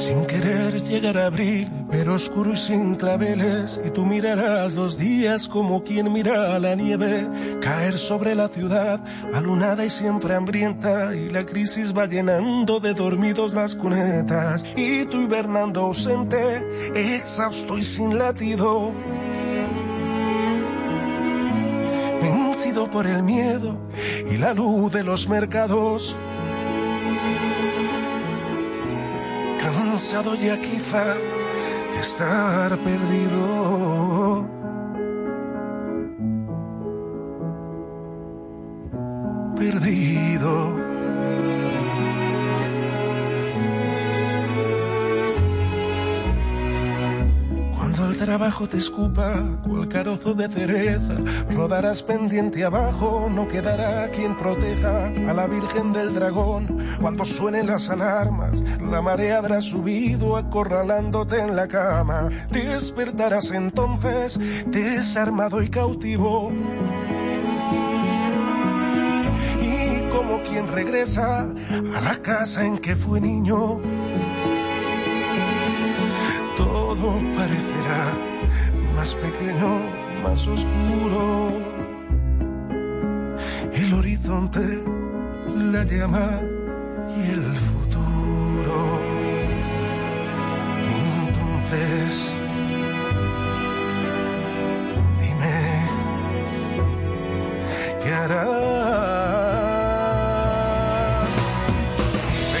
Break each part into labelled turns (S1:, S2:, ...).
S1: sin querer llegar a abrir, pero oscuro y sin claveles, y tú mirarás los días como quien mira la nieve caer sobre la ciudad, alunada y siempre hambrienta, y la crisis va llenando de dormidos las cunetas, y tú hibernando ausente, exhausto y sin latido. Vencido por el miedo y la luz de los mercados, cansado ya quizá de estar perdido. Perdido. Trabajo te escupa cual carozo de cereza, rodarás pendiente abajo, no quedará quien proteja a la Virgen del Dragón. Cuando suenen las alarmas, la marea habrá subido acorralándote en la cama. Despertarás entonces desarmado y cautivo. Y como quien regresa a la casa en que fue niño todo parecerá más pequeño, más oscuro. El horizonte, la llama y el futuro. Entonces, dime, ¿qué harás?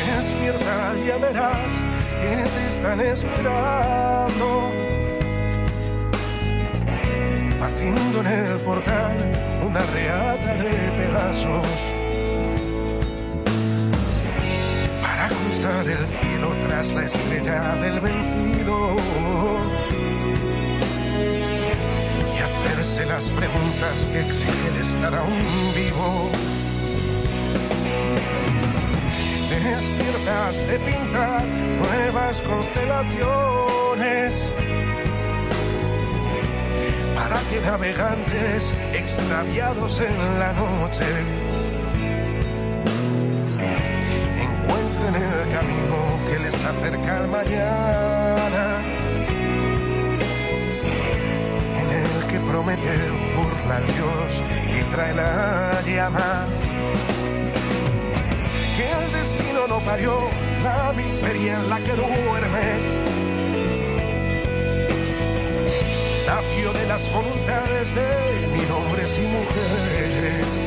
S1: Despierta, ya verás que te están esperando. Haciendo en el portal una reata de Pegasos. Para cruzar el cielo tras la estrella del vencido. Y hacerse las preguntas que exigen estar aún vivo. despiertas de pintar nuevas constelaciones para que navegantes extraviados en la noche encuentren el camino que les acerca al mañana en el que promete burla al Dios y trae la llama que el destino no parió la miseria en la que duermes. De las voluntades de mil hombres y mujeres.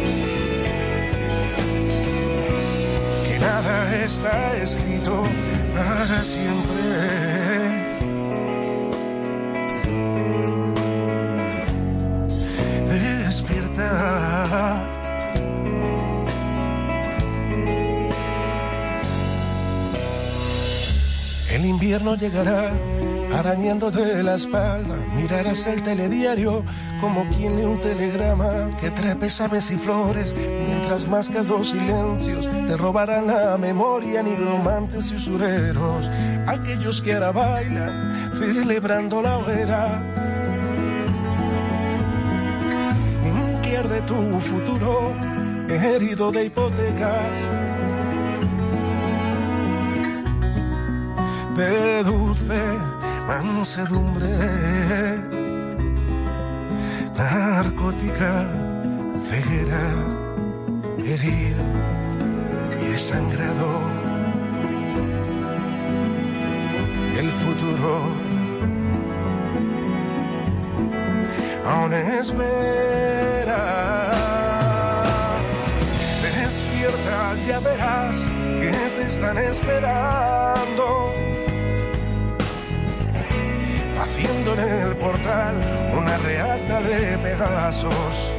S1: Que nada está escrito para siempre. Despierta. El invierno llegará arañándote la espalda. Mirarás el telediario como quien lee un telegrama que trae pesames y flores. Mientras mascas dos silencios te robarán la memoria, nigromantes y usureros. Aquellos que ahora bailan celebrando la hoguera. Pierde tu futuro herido de hipotecas. de dulce mansedumbre, narcótica ceguera, herido y desangrado. El futuro aún espera. Despierta, ya verás que te están esperando haciendo en el portal una reata de Pegasos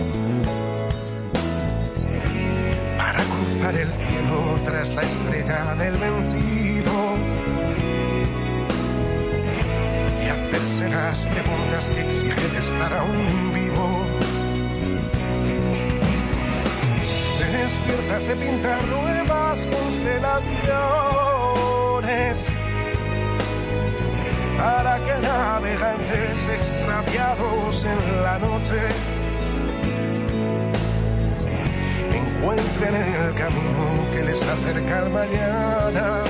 S1: para cruzar el cielo tras la estrella del vencido y hacerse las preguntas que exigen estar aún vivo. Despiertas de pintar nuevas constelaciones para que navegantes extraviados en la noche encuentren el camino que les acerca al mañana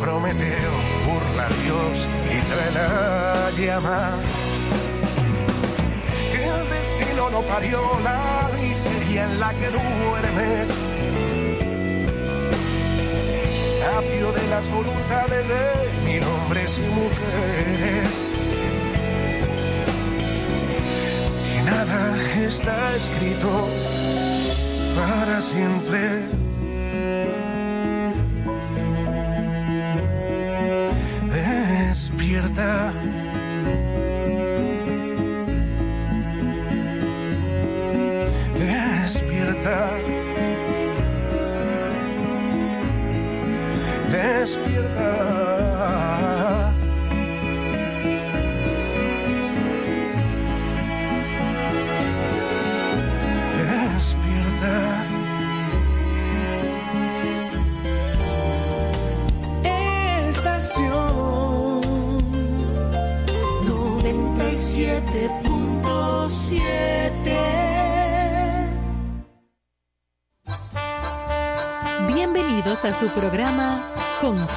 S1: Prometeo burla a Dios y trae la llama. Que el destino no parió la miseria en la que duermes. De las voluntades de mil hombres y mujeres. Y nada está escrito para siempre.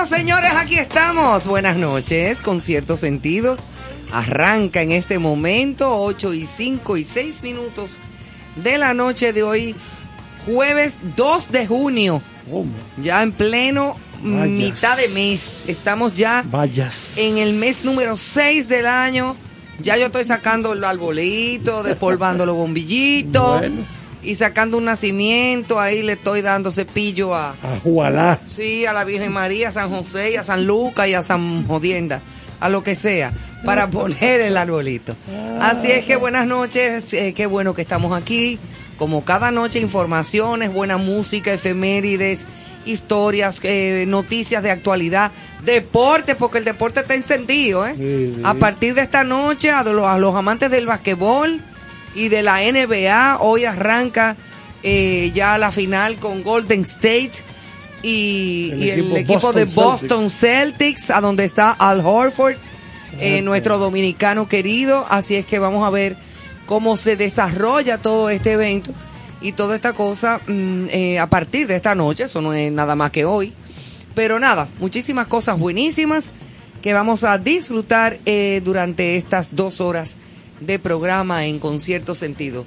S2: Bueno, señores, aquí estamos. Buenas noches, con cierto sentido. Arranca en este momento, 8 y 5 y 6 minutos de la noche de hoy, jueves 2 de junio. Ya en pleno
S3: Vayas.
S2: mitad de mes. Estamos ya
S3: Vayas.
S2: en el mes número 6 del año. Ya yo estoy sacando el arbolito, despolvando los bombillitos
S3: Bueno.
S2: Y sacando un nacimiento. Ahí le estoy dando cepillo a,
S3: A Jualá.
S2: Sí, a la Virgen María, a San José, y a San Lucas y a San Jodienda, a lo que sea, para poner el arbolito. Así es que buenas noches, eh, qué bueno que estamos aquí. Como cada noche, informaciones, buena música, efemérides, historias, eh, noticias de actualidad, deporte, porque el deporte está encendido. ¿eh?
S3: Sí, sí.
S2: A partir de esta noche, a los, a los amantes del basquetbol y de la NBA, hoy arranca eh, ya la final con Golden State y,
S3: El
S2: y el
S3: equipo
S2: de
S3: Boston
S2: Boston Celtics, a donde está Al Horford, eh, nuestro dominicano querido. Así es que vamos a ver cómo se desarrolla todo este evento y toda esta cosa mm, eh, a partir de esta noche. Eso no es nada más que hoy. Pero nada, muchísimas cosas buenísimas que vamos a disfrutar eh, durante estas dos horas de programa en concierto sentido.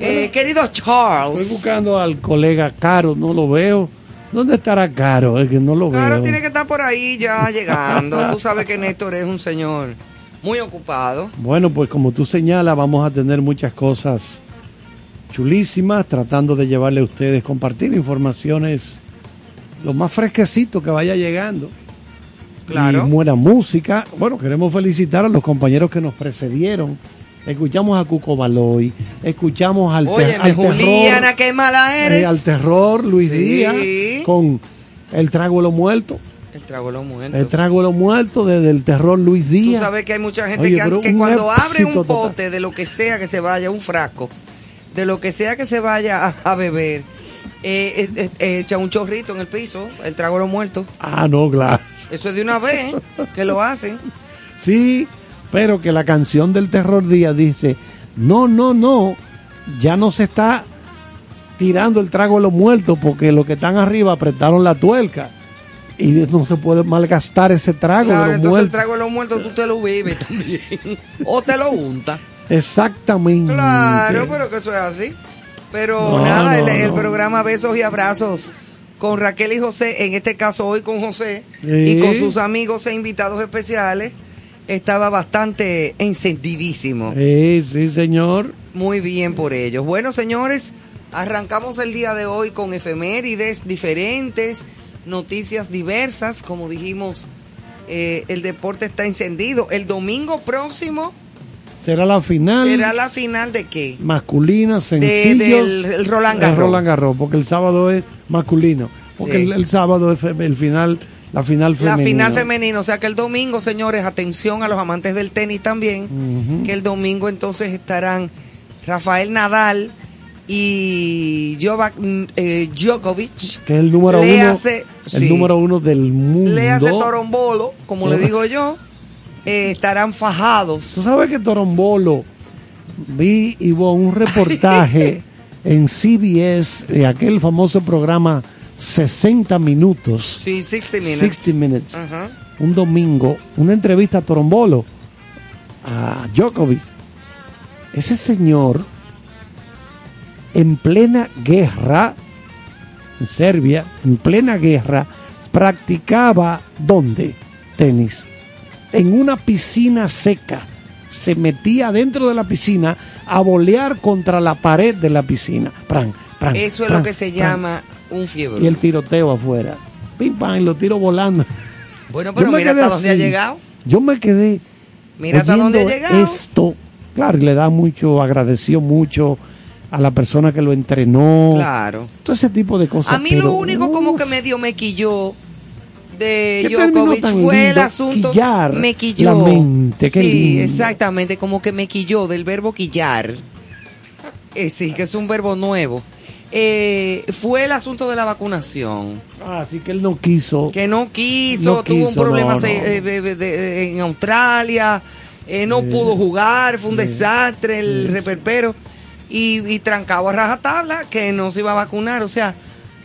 S2: Eh, querido Charles.
S3: Estoy buscando al colega Caro, no lo veo. ¿Dónde estará Caro? Es que no lo veo.
S2: tiene que estar por ahí ya llegando. Tú sabes que Néstor es un señor muy ocupado.
S3: Bueno, pues como tú señalas, vamos a tener muchas cosas chulísimas, tratando de llevarle a ustedes, compartir informaciones lo más fresquecito que vaya llegando.
S2: Claro.
S3: Y buena música. Bueno, queremos felicitar a los compañeros que nos precedieron. Escuchamos a Cuco Baloy, escuchamos al, te-
S2: Óyeme,
S3: al
S2: Juliana,
S3: terror,
S2: qué mala
S3: eh,
S2: eres.
S3: al terror Luis
S2: Sí.
S3: Díaz con el trago de los muertos.
S2: El trago de los muertos.
S3: El trago de los muertos desde el terror Luis
S2: Tú
S3: Díaz.
S2: sabes que hay mucha gente
S3: Oye,
S2: que, cuando abre un
S3: total.
S2: pote de lo que sea que se vaya, un frasco, de lo que sea que se vaya a, a beber, eh, eh, eh, echa un chorrito en el piso, el trago de los muertos.
S3: Ah, no, claro.
S2: Eso es de una vez que lo hacen.
S3: Sí, pero que la canción del terror Díaz dice, no, no, no, ya no se está tirando el trago de los muertos porque los que están arriba apretaron la tuerca. Y no se puede malgastar ese trago
S2: Claro,
S3: de los
S2: entonces el
S3: muertos.
S2: trago de los muertos tú te lo bebes también. o te lo untas.
S3: Exactamente.
S2: Claro, pero que eso es así. Pero
S3: No,
S2: nada, el, el
S3: no.
S2: programa Besos y Abrazos con Raquel y José, en este caso hoy con José
S3: Sí.
S2: y con sus amigos e invitados especiales, estaba bastante encendidísimo.
S3: Sí, sí, señor.
S2: Muy bien por ellos. Bueno, señores, arrancamos el día de hoy con efemérides diferentes, noticias diversas, como dijimos, eh, el deporte está encendido. El domingo próximo
S3: será la final
S2: ¿Será la final de qué?
S3: masculina, sencillos.
S2: del- el Roland
S3: el
S2: Garros.
S3: Roland Garros, porque el sábado es masculino. Porque
S2: Sí.
S3: el, el sábado es el final, la final
S2: La
S3: femenina.
S2: final femenina, o sea que el domingo, señores, atención a los amantes del tenis también, que el domingo entonces estarán Rafael Nadal y Novak eh, Djokovic.
S3: Que es el número
S2: Le
S3: uno.
S2: hace-
S3: el
S2: sí.
S3: número uno del mundo.
S2: Le hace torombolo, como le digo yo, eh, estarán fajados.
S3: Tú sabes que Torombolo vi Ivonne, un reportaje en CBS de aquel famoso programa 60 minutos,
S2: Sí, 60 minutes.
S3: 60 minutes, un domingo, una entrevista a Torombolo, a Djokovic. Ese señor, en plena guerra, en Serbia, en plena guerra, practicaba ¿dónde? Tenis. En una piscina seca. Se metía dentro de la piscina a bolear contra la pared de la piscina. Pran, pran,
S2: Eso es
S3: pran,
S2: lo que se
S3: pran.
S2: llama un fiebre.
S3: Y el tiroteo afuera. Pim, pam, y los tiros volando.
S2: Bueno, pero mira hasta dónde ha llegado.
S3: Yo me quedé
S2: Mira hasta dónde ha llegado.
S3: esto. Claro, y le da mucho, agradeció mucho a la persona que lo entrenó.
S2: Claro.
S3: Todo ese tipo de cosas.
S2: A mí
S3: pero,
S2: lo único como que medio me quilló de Djokovic fue el asunto.
S3: quillar
S2: me quilló.
S3: la mente, qué
S2: sí,
S3: lindo.
S2: exactamente, como que me quilló del verbo quillar. Eh, sí, que es un verbo nuevo. Eh, fue el asunto de la vacunación.
S3: Ah, Así que él no quiso.
S2: Que no quiso,
S3: No
S2: tuvo un problema
S3: no,
S2: se-
S3: no.
S2: eh, de- de- de- en Australia, eh, no pudo jugar, fue un desastre el reperpero. Y, y trancado a rajatabla que no se iba a vacunar. O sea,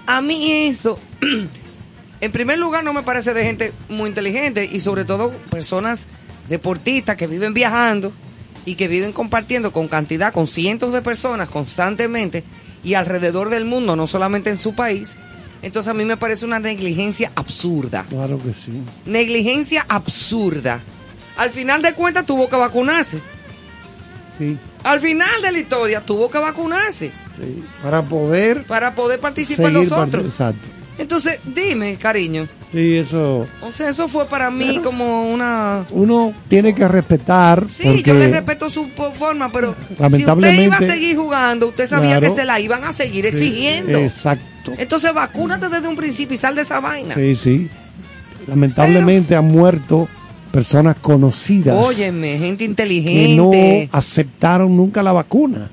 S2: a mí eso, en primer lugar, no me parece de gente muy inteligente y sobre todo personas deportistas que viven viajando y que viven compartiendo con cantidad, con cientos de personas constantemente y alrededor del mundo, no solamente en su país. Entonces a mí me parece una negligencia absurda.
S3: Claro que sí.
S2: Negligencia absurda. Al final de cuentas tuvo que vacunarse.
S3: sí,
S2: Al final de la historia tuvo que vacunarse
S3: sí. Para poder
S2: para poder participar
S3: seguir.
S2: los otros.
S3: part- Exacto.
S2: Entonces, dime, cariño.
S3: Sí, eso.
S2: O sea, eso fue para mí como una...
S3: Uno tiene que respetar.
S2: Sí,
S3: porque
S2: yo le respeto su forma, pero
S3: Lamentablemente-
S2: si usted iba a seguir jugando, usted sabía
S3: Claro.
S2: que se la iban a seguir
S3: Sí,
S2: exigiendo.
S3: Exacto.
S2: Entonces, vacúnate desde un principio y sal de esa vaina.
S3: Sí, sí. Lamentablemente han muerto personas conocidas
S2: Óyeme, gente
S3: que
S2: inteligente.
S3: no aceptaron nunca la vacuna.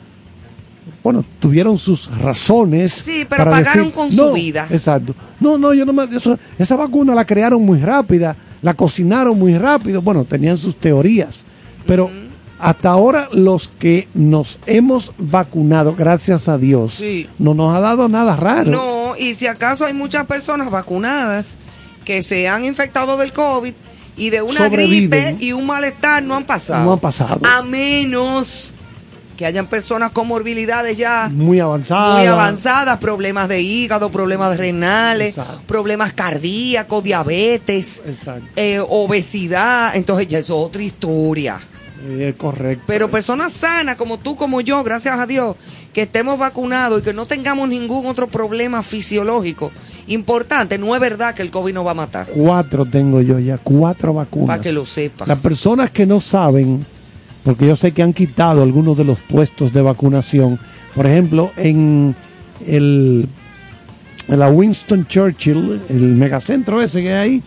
S3: Bueno, tuvieron sus razones.
S2: Sí, pero
S3: para
S2: pagaron
S3: decir,
S2: con su
S3: "No",
S2: vida.
S3: Exacto. No, no, yo no me. eso- esa vacuna la crearon muy rápida, la cocinaron muy rápido. Bueno, tenían sus teorías. Pero hasta ahora, los que nos hemos vacunado, gracias a Dios,
S2: Sí.
S3: no nos ha dado nada raro.
S2: No, y si acaso hay muchas personas vacunadas que se han infectado del COVID y de una gripe y un malestar no han pasado.
S3: No han pasado.
S2: A menos que hayan personas con morbilidades ya
S3: Muy avanzada.
S2: muy avanzadas, problemas de hígado, problemas renales,
S3: Exacto.
S2: problemas cardíacos, diabetes, eh, obesidad, entonces ya eso es otra historia.
S3: Eh, correcto.
S2: Pero personas sanas como tú, como yo, gracias a Dios, que estemos vacunados y que no tengamos ningún otro problema fisiológico importante, no es verdad que el COVID nos va a matar.
S3: Cuatro tengo yo ya, cuatro vacunas.
S2: Para que lo sepa.
S3: Las personas que no saben, porque yo sé que han quitado algunos de los puestos de vacunación, por ejemplo, en el en la Winston Churchill, el megacentro ese que hay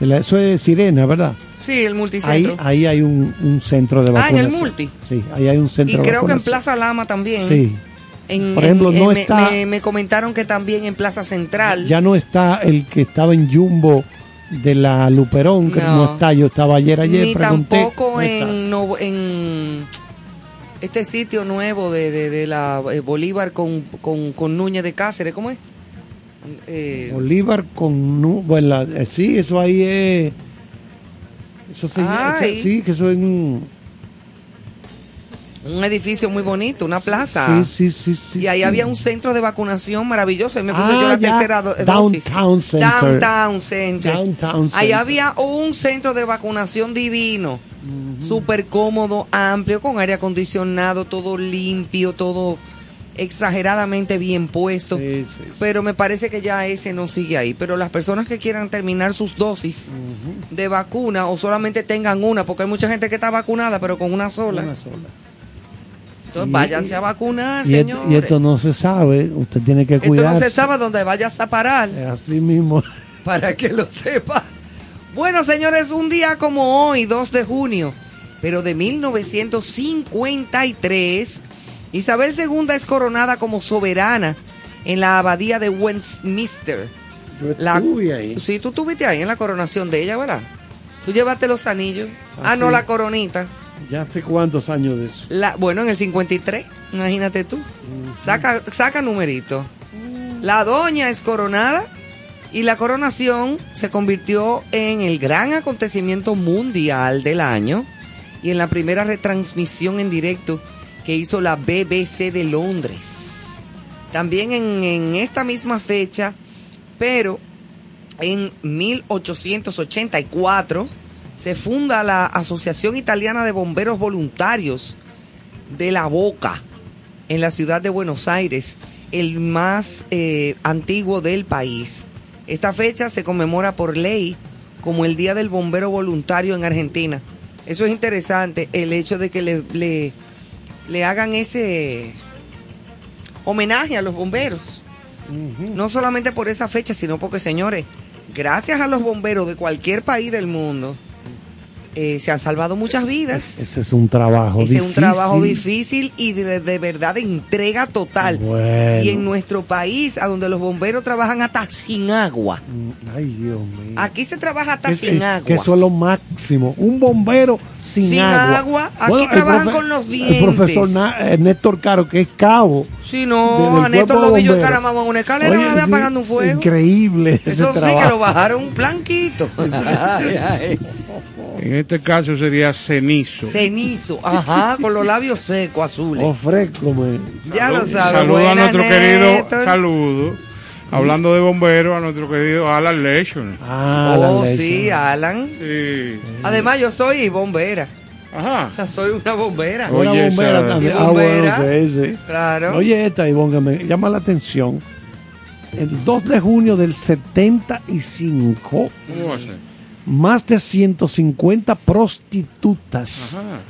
S3: ahí, eso es Sirena, ¿verdad?
S2: Sí, el
S3: Ahí,
S2: multicentro.
S3: ahí hay un, un centro de
S2: Ah, en el
S3: vacunación.
S2: multi.
S3: Sí, ahí hay un
S2: y
S3: centro de
S2: creo que en
S3: vacunación.
S2: Plaza Lama también.
S3: Sí,
S2: En-
S3: Por ejemplo,
S2: en-
S3: no está-
S2: me, me comentaron que también en Plaza Central.
S3: ya no está el que estaba en Jumbo de la Luperón, que no,
S2: No.
S3: está, yo estaba ayer, ayer,
S2: ni
S3: pregunté.
S2: tampoco
S3: no
S2: en, no- en este sitio nuevo de, de, de la eh, Bolívar con, con, con Núñez de Cáceres, ¿cómo es? Eh,
S3: Bolívar con nu- bueno, eh, sí, eso ahí es eso se
S2: Ay.
S3: sí, que eso es un
S2: un edificio muy bonito, una plaza.
S3: sí, sí, sí, sí.
S2: y ahí
S3: sí.
S2: había un centro de vacunación maravilloso. Ahí me puse
S3: Ah,
S2: yo la
S3: ya.
S2: tercera do- dosis.
S3: Downtown Center.
S2: Downtown Center.
S3: Downtown
S2: Ahí
S3: Center.
S2: había un centro de vacunación divino. Súper cómodo, amplio, con aire acondicionado, todo limpio, todo exageradamente bien puesto.
S3: Sí, sí.
S2: Pero me parece que ya ese no sigue ahí. Pero las personas que quieran terminar sus dosis de vacuna o solamente tengan una, porque hay mucha gente que está vacunada, pero con una sola.
S3: Una sola.
S2: Entonces
S3: Y-
S2: váyanse a vacunar,
S3: Y, esto,
S2: señores.
S3: y esto no se sabe, usted tiene que
S2: Esto
S3: cuidarse.
S2: no se sabe dónde vayas a parar.
S3: Así mismo.
S2: para que lo sepa. Bueno, señores, un día como hoy, 2 de junio, pero de 1953, Isabel II es coronada como soberana en la abadía de Westminster.
S3: Yo
S2: La-
S3: estuve ahí.
S2: Sí, tú estuviste ahí en la coronación de ella, ¿verdad? Tú llevaste los anillos.
S3: Ah,
S2: Ah, no,
S3: sí.
S2: la coronita.
S3: Ya hace cuántos años de eso.
S2: La, bueno, en el 53, imagínate tú. Saca, saca numerito. La doña es coronada y la coronación se convirtió en el gran acontecimiento mundial del año y en la primera retransmisión en directo que hizo la BBC de Londres. También en, en esta misma fecha, pero en 1884 se funda la Asociación Italiana de Bomberos Voluntarios de la Boca en la ciudad de Buenos Aires, el más eh, antiguo del país. Esta fecha se conmemora por ley como el Día del Bombero Voluntario en Argentina. Eso es interesante, el hecho de que le, le, le hagan ese homenaje a los bomberos. No solamente por esa fecha, sino porque, señores, gracias a los bomberos de cualquier país del mundo, eh, se han salvado muchas vidas.
S3: Ese es un trabajo
S2: Ese
S3: difícil.
S2: es un trabajo difícil y de, de verdad de entrega total.
S3: Bueno.
S2: Y en nuestro país, a donde los bomberos trabajan hasta sin agua.
S3: Mm, Ay, Dios mío.
S2: Aquí se trabaja hasta sin
S3: que-
S2: agua.
S3: Que eso es lo máximo. Un bombero sin,
S2: Sin
S3: agua.
S2: agua. Aquí trabajan con los
S3: El profesor
S2: dientes.
S3: Na- eh, Néstor Caro, que es cabo.
S2: Si
S3: de-
S2: no, a Néstor lo vi yo en una escalera
S3: Oye,
S2: una vez
S3: sí,
S2: apagando un fuego.
S3: Increíble. ese
S2: Eso sí que lo bajaron blanquito.
S4: En este caso sería cenizo.
S2: Cenizo, ajá, con los labios secos, azules.
S3: Ofrécome.
S2: ya lo sabes.
S4: Saludo a nuestro
S2: Néstor.
S4: querido, saludo. Hablando de bomberos, a nuestro querido Alan Lechon.
S3: Ah,
S2: Oh, sí, Alan.
S4: Sí.
S2: Además, yo soy bombera.
S4: Ajá.
S2: O sea, soy una bombera.
S4: Oye,
S3: Una bombera
S4: esa-
S3: también.
S2: ¿Y
S3: Ah,
S2: bombera?
S3: bueno, sí, sí.
S2: Claro.
S3: Oye, esta, Ivonne, que me llama la atención. El 2 de junio del 75,
S4: ¿Cómo va a ser?
S3: Más de 150 prostitutas
S4: Ajá.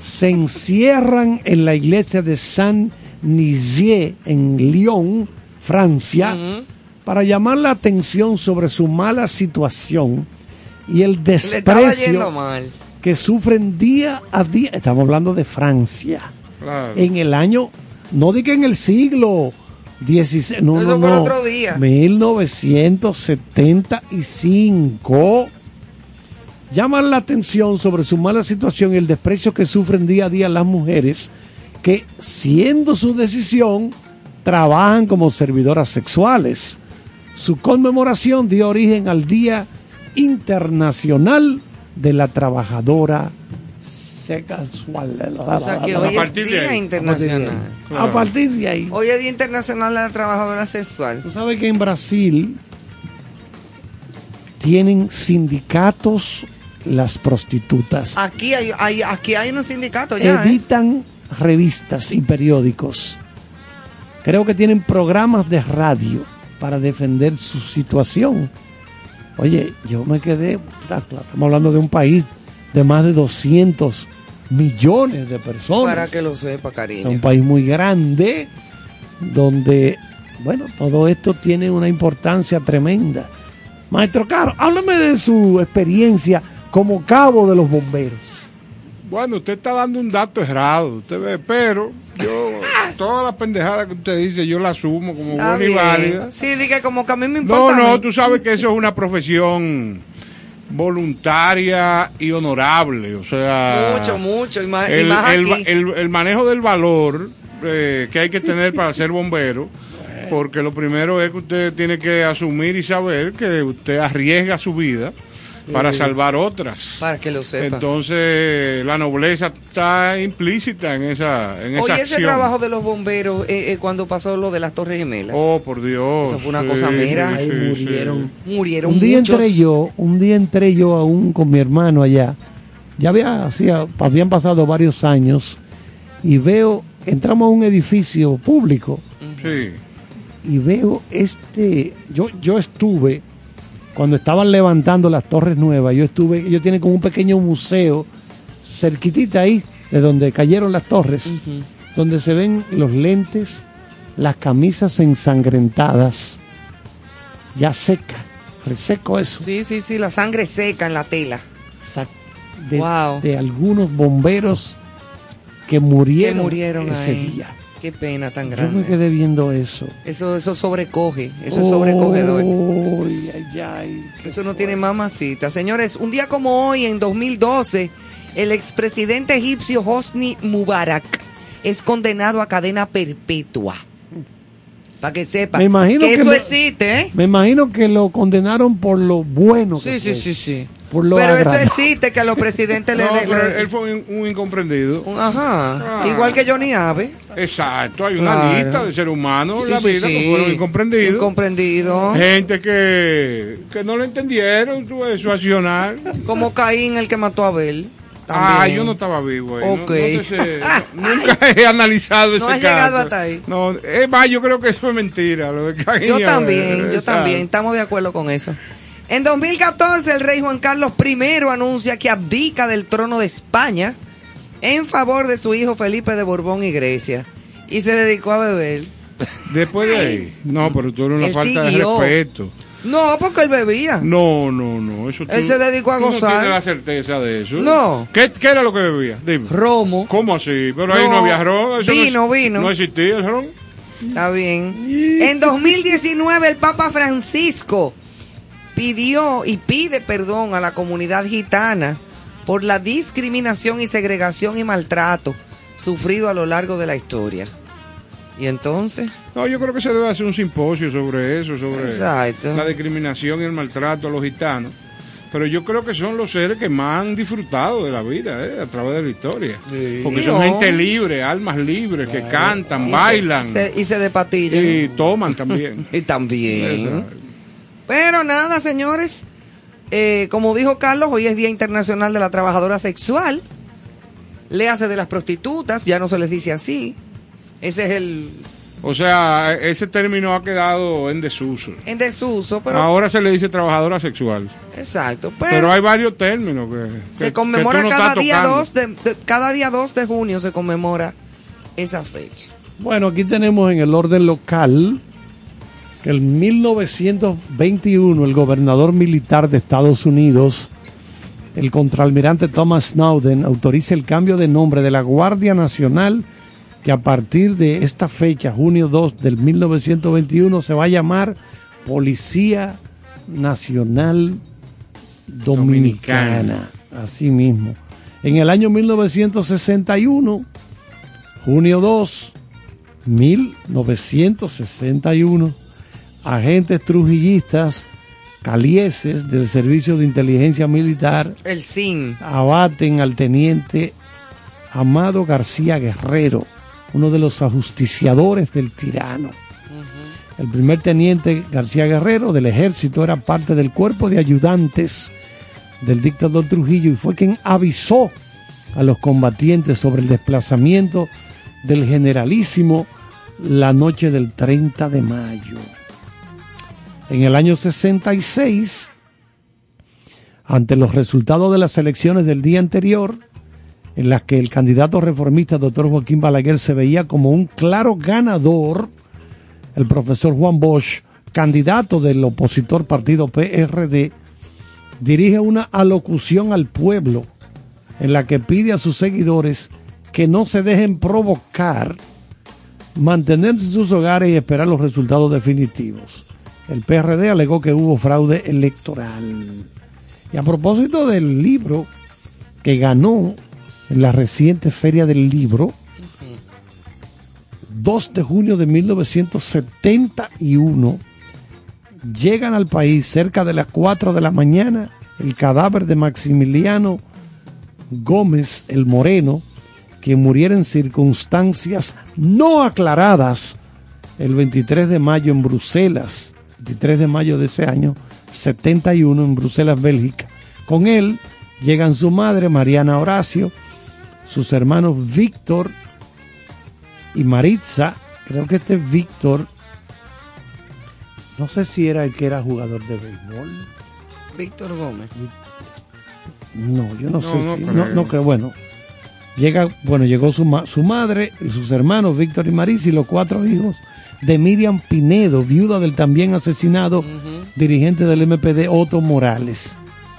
S3: se encierran en la iglesia de Saint Nizier en Lyon, Francia, para llamar la atención sobre su mala situación y el desprecio
S2: mal.
S3: que sufren día a día. Estamos hablando de Francia.
S4: Claro.
S3: En el año, no diga en el siglo XVI, no,
S2: Eso
S3: no, no.
S2: otro día.
S3: 1975. Llaman la atención sobre su mala situación y el desprecio que sufren día a día las mujeres que, siendo su decisión, trabajan como servidoras sexuales. Su conmemoración dio origen al Día Internacional de la Trabajadora Sexual.
S2: O sea, que
S4: A
S2: hoy es
S4: partir de
S2: Día
S4: ahí.
S2: Internacional.
S3: A partir de ahí.
S2: Hoy es Día Internacional de la Trabajadora Sexual.
S3: Tú sabes que en Brasil tienen sindicatos las prostitutas.
S2: Aquí hay, hay- aquí hay unos sindicatos ya, ¿eh?
S3: Editan revistas y periódicos. Creo que tienen programas de radio para defender su situación. Oye, yo me quedé, estamos hablando de un país de más de 200 millones de personas.
S2: Para que lo sepa,
S3: Es un
S2: cariño.
S3: país muy grande donde, bueno, todo esto tiene una importancia tremenda. Maestro Caro, háblame de su experiencia como cabo de los bomberos.
S4: Bueno, usted está dando un dato errado, usted ve, pero yo, toda la pendejada que usted dice, yo la asumo como
S2: Está
S4: buena y válida.
S2: Sí, dije como que a mí me
S4: No,
S2: importa.
S4: no,
S2: mí.
S4: tú sabes que eso es una profesión voluntaria y honorable, o sea...
S2: Mucho, mucho. Y más, y
S4: el,
S2: más
S4: el,
S2: aquí.
S4: el- el manejo del valor eh, que hay que tener para ser bombero, porque lo primero es que usted tiene que asumir y saber que usted arriesga su vida para salvar otras.
S2: Para que lo sepa.
S4: Entonces, la nobleza está implícita en esa, en esa
S2: Oye, ese
S4: acción.
S2: trabajo de los bomberos eh, eh, cuando pasó lo de las Torres Gemelas.
S4: Oh, por Dios.
S2: Eso fue una cosa mera.
S3: Ahí murieron.
S2: Murieron
S3: Un día
S2: muchos.
S3: entré yo, un día entré yo aún con mi hermano allá. Ya había, hacía, habían pasado varios años y veo entramos a un edificio público
S4: Sí.
S3: y veo este, yo, yo estuve, cuando estaban levantando las torres nuevas, yo estuve, ellos tienen como un pequeño museo cerquitita ahí, de donde cayeron las torres, donde se ven los lentes, las camisas ensangrentadas, ya seca, reseco eso,
S2: Sí, sí, sí, la sangre seca en la tela.
S3: de,
S2: Wow.
S3: de algunos bomberos que murieron,
S2: que murieron
S3: ese
S2: ahí.
S3: día.
S2: Qué pena tan
S3: Yo me
S2: grande.
S3: quedé viendo eso.
S2: Eso, eso sobrecoge, eso es sobrecogedor.
S3: Ay, ay,
S2: Eso no tiene mamacita. Señores, un día como hoy, en 2012, el expresidente egipcio Hosni Mubarak es condenado a cadena perpetua. Para que sepa.
S3: Me imagino que
S2: eso existe, ¿eh?
S3: Me imagino que lo condenaron por lo bueno que
S2: Sí, sí, sí, sí.
S3: Por lo
S2: Pero eso existe, que a los presidentes le...
S4: No,
S2: le-
S4: pero
S2: le-
S4: él fue un, un incomprendido.
S2: Ajá.
S4: Ah.
S2: Igual que Johnny Ave.
S4: Exacto, hay una
S2: Claro.
S4: lista de seres humanos en
S2: Sí,
S4: la
S2: sí,
S4: vida
S2: sí.
S4: que fueron incomprendidos.
S2: Incomprendido.
S4: Gente que, que no lo entendieron, tú, de su accionar.
S2: Como Caín, el que mató a Abel.
S4: Ah, yo no estaba vivo ahí. no-
S2: Ok.
S4: no te sé, no- nunca he analizado ese
S2: No
S4: caso.
S2: has llegado hasta ahí.
S4: No, es más, yo creo que eso es mentira. Lo de Caín
S2: Yo también, yo también, estamos de acuerdo con eso. En 2014, el rey Juan Carlos I anuncia que abdica del trono de España en favor de su hijo Felipe de Borbón y Grecia. Y se dedicó a beber.
S4: Después de ahí. No, pero tú eres una
S2: Él
S4: falta
S2: siguió.
S4: de respeto.
S2: No, porque él bebía.
S4: No, no, no. Eso tú,
S2: Él se dedicó a
S4: tú
S2: gozar.
S4: No tienes la certeza de eso.
S2: No.
S4: ¿Qué, qué era lo que bebía? Dime.
S2: Romo.
S4: ¿Cómo así? Pero ahí
S2: No.
S4: no había ron. Eso
S2: Vino,
S4: no,
S2: vino.
S4: No existía el ron.
S2: Está bien. En 2019, el Papa Francisco pidió y pide perdón a la comunidad gitana por la discriminación y segregación y maltrato sufrido a lo largo de la historia. Y entonces,
S4: No, yo creo que se debe hacer un simposio sobre eso, sobre
S2: Exacto.
S4: la discriminación y el maltrato a los gitanos. Pero yo creo que son los seres que más han disfrutado de la vida, ¿eh? a través de la historia. Porque
S2: Sí,
S4: son gente libre, almas libres, que cantan,
S2: y
S4: bailan
S2: se- y se de patillas.
S4: y toman también.
S2: Y también.
S4: Exacto.
S2: Pero nada, señores. eh, como dijo Carlos, hoy es Día Internacional de la Trabajadora Sexual. Le hace de las prostitutas, ya no se les dice así. Ese es el
S4: O sea, ese término ha quedado en desuso.
S2: en desuso, pero
S4: Ahora se le dice trabajadora sexual.
S2: exacto. Pero,
S4: Pero hay varios términos que,
S2: se
S4: que-
S2: conmemora
S4: que tú no
S2: cada
S4: estás
S2: día. 2 de, de- cada día 2 de junio se conmemora esa fecha.
S3: Bueno, aquí tenemos en el orden local que en 1921 el gobernador militar de Estados Unidos, el contraalmirante Thomas Snowden, autoriza el cambio de nombre de la Guardia Nacional que a partir de esta fecha, junio 2 del 1921, se va a llamar Policía Nacional Dominicana. Así mismo. En el año 1961, junio 2, 1961, agentes trujillistas calieses del Servicio de Inteligencia Militar
S2: El SIN.
S3: abaten al teniente Amado García Guerrero, uno de los ajusticiadores del tirano. El primer teniente García Guerrero del ejército era parte del cuerpo de ayudantes del dictador Trujillo y fue quien avisó a los combatientes sobre el desplazamiento del generalísimo la noche del 30 de mayo. En el año 66, ante los resultados de las elecciones del día anterior, en las que el candidato reformista doctor Joaquín Balaguer se veía como un claro ganador, el profesor Juan Bosch, candidato del opositor partido PRD, dirige una alocución al pueblo en la que pide a sus seguidores que no se dejen provocar, mantenerse en sus hogares y esperar los resultados definitivos. El PRD alegó que hubo fraude electoral. Y a propósito del libro que ganó en la reciente Feria del Libro, 2 de junio de 1971, llegan al país cerca de las 4 de la mañana el cadáver de Maximiliano Gómez el Moreno, que muriera en circunstancias no aclaradas el 23 de mayo en Bruselas, 23 de mayo de ese año, 71 en Bruselas, Bélgica. Con él llegan su madre, Mariana Horacio, sus hermanos Víctor y Maritza, creo que este es Víctor, no sé si era el que era jugador de béisbol.
S2: Víctor Gómez.
S3: No, yo no,
S4: No,
S3: sé
S4: no
S3: si,
S4: creo.
S3: no, no creo, bueno. Llega, bueno, llegó su, ma- su madre, sus hermanos, Víctor y Maritza, y los cuatro hijos de Miriam Pinedo, viuda del también asesinado dirigente del MPD Otto Morales.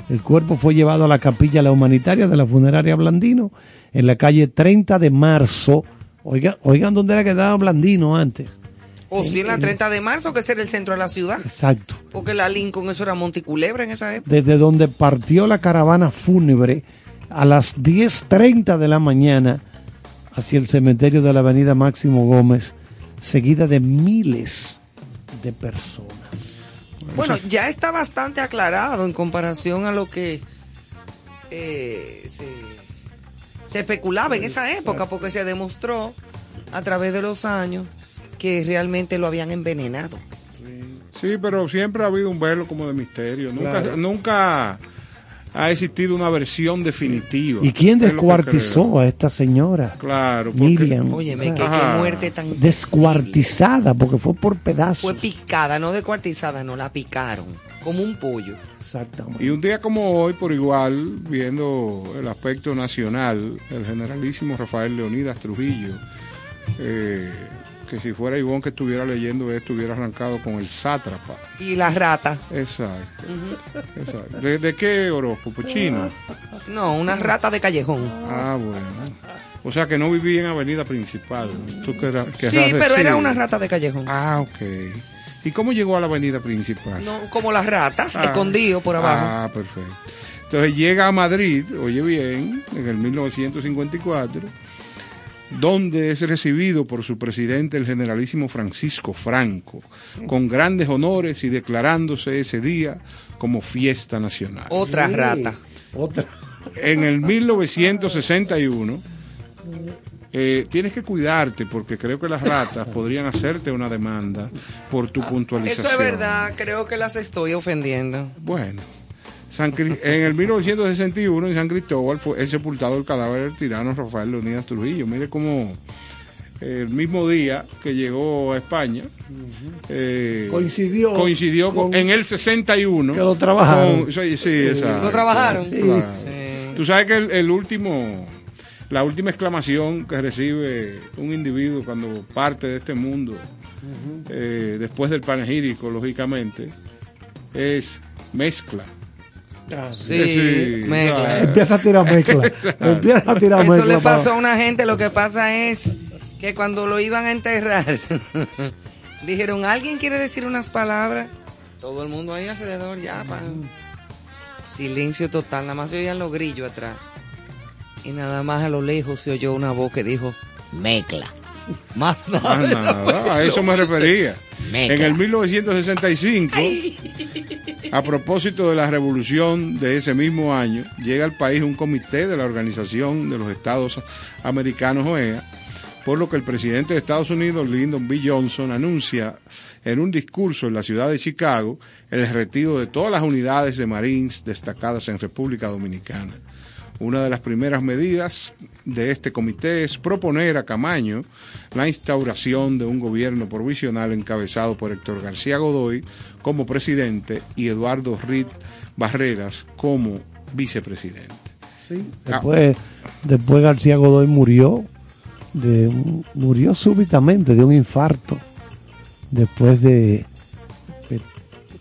S3: El cuerpo fue llevado a la capilla La Humanitaria de la funeraria Blandino en la calle 30 de marzo. Oiga, oigan dónde era que estaba Blandino antes.
S2: O si en la 30 de marzo, que ese era el centro de la ciudad.
S3: Exacto.
S2: Porque la Lincoln, eso era Monticulebra en esa época.
S3: Desde donde partió la caravana fúnebre a las 10.30 de la mañana hacia el cementerio de la avenida Máximo Gómez, seguida de miles de personas.
S2: Bueno, ya está bastante aclarado en comparación a lo que eh, se, se especulaba en esa época, porque se demostró a través de los años que realmente lo habían envenenado.
S4: Sí, pero siempre ha habido un velo como de misterio. Nunca,
S3: Claro.
S4: nunca ha existido una versión definitiva.
S3: ¿Y quién descuartizó a esta señora?
S4: Claro, porque-
S3: Miriam.
S2: Óyeme, qué, muerte tan...
S3: descuartizada porque fue por
S2: Fue
S3: pedazos.
S2: picada, no descuartizada, no, la picaron. Como un pollo.
S3: Exactamente.
S4: Y un día como hoy, por igual, viendo el aspecto nacional, el generalísimo Rafael Leonidas Trujillo, eh, que si fuera Ivonne que estuviera leyendo esto, hubiera arrancado con el sátrapa.
S2: Y la rata.
S4: Exacto. exacto. ¿De, de qué horóscopo? Chino.
S2: No, una rata de callejón.
S4: Ah, bueno. O sea que no vivía en Avenida Principal. Tú querrás-
S2: Sí, pero era una rata de callejón.
S4: Ah, ok. ¿Y cómo llegó a la Avenida Principal?
S2: No, como las ratas,
S4: Ah.
S2: escondido por abajo.
S4: Ah, perfecto. Entonces llega a Madrid, oye bien, en el 1954, donde es recibido por su presidente, el generalísimo Francisco Franco, con grandes honores y declarándose ese día como fiesta nacional.
S2: Otra
S3: Sí.
S2: rata.
S3: Otra.
S4: En el 1961, eh, tienes que cuidarte porque creo que las ratas podrían hacerte una demanda por tu puntualización.
S2: Eso es verdad, creo que las estoy ofendiendo.
S4: Bueno, San en el 1961 en San Cristóbal fue es sepultado el cadáver del tirano Rafael Leonidas Trujillo. Mire cómo el mismo día que llegó a España eh,
S3: Coincidió
S4: coincidió con-
S3: con-
S4: en el 61
S3: Que lo trabajaron.
S4: con- sí, sí, exacto.
S2: ¿Lo trabajaron?
S4: Claro.
S2: Sí.
S4: Tú sabes que el, el último la última exclamación que recibe un individuo cuando parte de este mundo eh, después del panegírico lógicamente es mezcla
S2: Sí,
S4: Sí,
S2: mezcla.
S4: claro.
S3: Empieza a tirar mezcla. Empieza a tirar
S2: Eso
S3: mezcla.
S2: le
S3: para-
S2: pasó a una gente, lo que pasa es que cuando lo iban a enterrar, dijeron, ¿alguien quiere decir unas palabras? Todo el mundo ahí alrededor ya, pa. Silencio total, nada más se oían los grillos atrás. Y nada más a lo lejos se oyó una voz que dijo, mezcla. Más nada.
S4: Más nada, a eso me refería. En el 1965, a propósito de la revolución de ese mismo año, llega al país un comité de la Organización de los Estados Americanos OEA, por lo que el presidente de Estados Unidos, Lyndon B. Johnson, anuncia en un discurso en la ciudad de Chicago el retiro de todas las unidades de Marines destacadas en República Dominicana. Una de las primeras medidas de este comité es proponer a Camaño la instauración de un gobierno provisional encabezado por Héctor García Godoy como presidente y Eduardo Reed Barreras como vicepresidente.
S3: Sí. Después, después García Godoy murió, de, murió súbitamente de un infarto. Después de, de-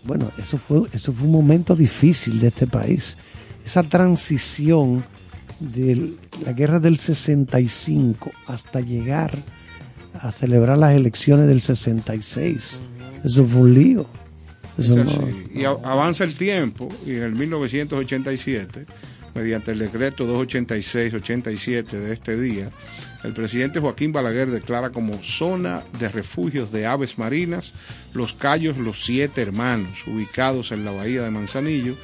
S3: bueno, eso fue, eso fue un momento difícil de este país. Esa transición de la guerra del 65 hasta llegar a celebrar las elecciones del 66. Eso fue un lío. Eso no-.
S4: Y avanza el tiempo y en el 1987, mediante el decreto 286-87 de este día, el presidente Joaquín Balaguer declara como zona de refugios de aves marinas los Cayos Los Siete Hermanos, ubicados en la bahía de Manzanillo,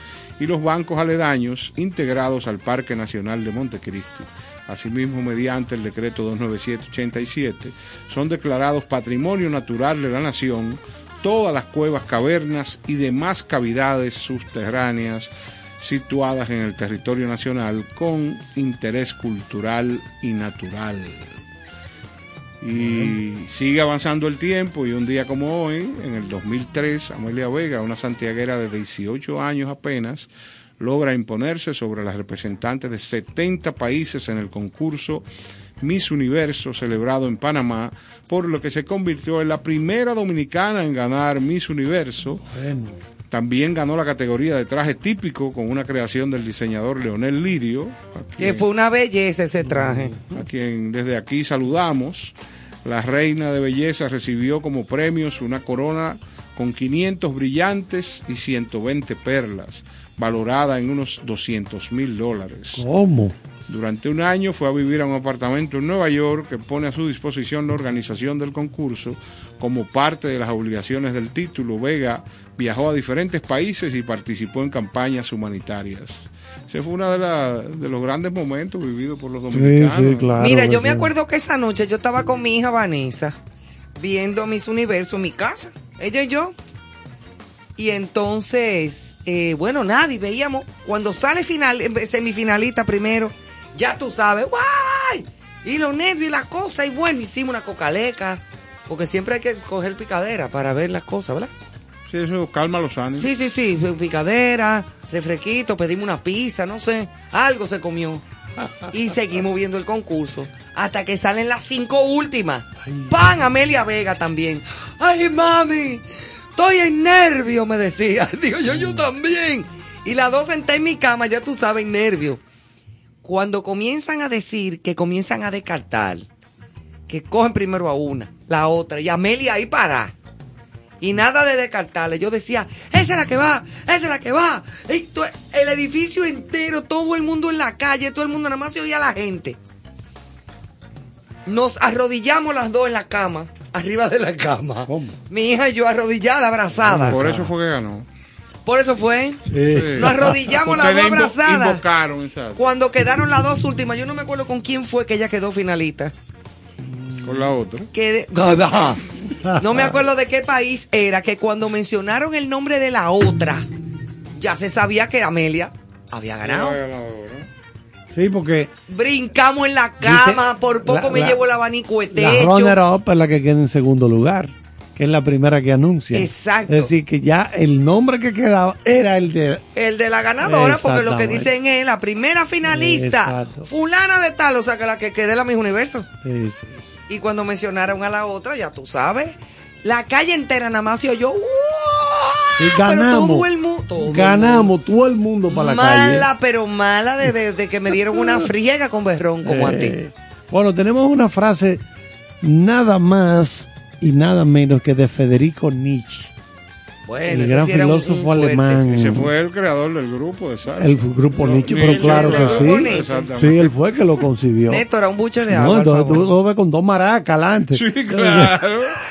S4: y los bancos aledaños integrados al Parque Nacional de Montecristi. Asimismo, mediante el decreto 297-87, son declarados Patrimonio Natural de la Nación todas las cuevas, cavernas y demás cavidades subterráneas situadas en el territorio nacional con interés cultural y natural. Y sigue avanzando el tiempo y un día como hoy, en el 2003, Amelia Vega, una santiaguera de 18 años apenas, logra imponerse sobre las representantes de 70 países en el concurso Miss Universo celebrado en Panamá, por lo que se convirtió en la primera dominicana en ganar Miss Universo. También ganó la categoría de traje típico con una creación del diseñador Leonel Lirio.
S2: Que fue una belleza ese traje.
S4: a quien desde aquí saludamos. La reina de belleza recibió como premios una corona con 500 brillantes y 120 perlas, valorada en unos 200 mil dólares.
S3: ¿Cómo?
S4: Durante un año fue a vivir a un apartamento en Nueva York que pone a su disposición la organización del concurso. Como parte de las obligaciones del título, Vega viajó a diferentes países y participó en campañas humanitarias. Ese fue uno de, la- de los grandes momentos vividos por los
S3: Sí,
S4: dominicanos.
S3: sí, claro.
S2: Mira, yo me
S3: sí.
S2: acuerdo que esa noche yo estaba con mi hija Vanessa viendo Miss Universo en mi casa, ella y yo. Y entonces, eh, bueno, nadie veíamos. Cuando sale final, eh, semifinalista primero, ya tú sabes, ¡guay! Y los nervios y las cosas. Y bueno, hicimos una cocaleca. Porque siempre hay que coger picadera para ver las cosas, ¿verdad?
S4: Sí, eso calma los ánimos.
S2: Sí, sí, sí, picadera, refresquito, pedimos una pizza, no sé, algo se comió. Y seguimos viendo el concurso hasta que salen las cinco últimas. ¡Pan! Amelia Vega también. ¡Ay, mami! Estoy en nervio, me decía. Digo yo, yo también. Y las dos senté en mi cama, ya tú sabes, en nervio. Cuando comienzan a decir que comienzan a descartar, que cogen primero a una, la otra, y Amelia ahí para. Y nada de descartarle. Yo decía, esa es la que va, esa es la que va. El edificio entero, todo el mundo en la calle, todo el mundo nada más se oía a la gente. Nos arrodillamos las dos en la cama, arriba de la cama.
S3: ¿Cómo?
S2: Mi hija y yo arrodillada, abrazada.
S4: Por eso fue que ganó.
S2: Por eso fue.
S3: Eh,
S2: Nos arrodillamos las dos abrazadas.
S4: invocaron,
S2: Cuando quedaron las dos últimas, yo no me acuerdo con quién fue que ella quedó finalista.
S4: Con la otra.
S2: que no me acuerdo de qué país era, que cuando mencionaron el nombre de la otra, ya se sabía que Amelia había ganado.
S4: La
S3: sí, porque
S2: Brincamos en la cama,
S3: Dice,
S2: por poco
S3: la-
S2: me
S3: la-
S2: llevo el abanico de
S3: la
S2: techo.
S3: runner-up es la que queda en segundo lugar, que es la primera que anuncia.
S2: Exacto.
S3: Es decir, que ya el nombre que quedaba era el de...
S2: El de la ganadora, porque lo que dicen es la primera finalista,
S3: Exacto.
S2: fulana de tal, o sea que la que quede la misma universo.
S3: Sí, sí, sí.
S2: Y cuando mencionaron a la otra, ya tú sabes, la calle entera nada más se oyó.
S3: Sí,
S2: Pero
S3: ganamos.
S2: todo el mu- todo el mundo.
S3: Ganamos todo el mundo para la
S2: mala,
S3: calle.
S2: pero mala de, de- de que me dieron una friega con berrón como a ti.
S3: Eh, Bueno, tenemos una frase nada más y nada menos que de Federico Nietzsche,
S2: Bueno,
S3: el gran
S2: sí
S3: filósofo alemán.
S4: Ese fue el creador del grupo de salsa.
S3: El grupo Nietzsche, pero claro que sí. Sí, él fue que lo concibió.
S2: Néstor, era un buche de
S3: No,
S2: agua.
S3: entonces tú lo ves con dos maracas adelante.
S4: Sí, claro.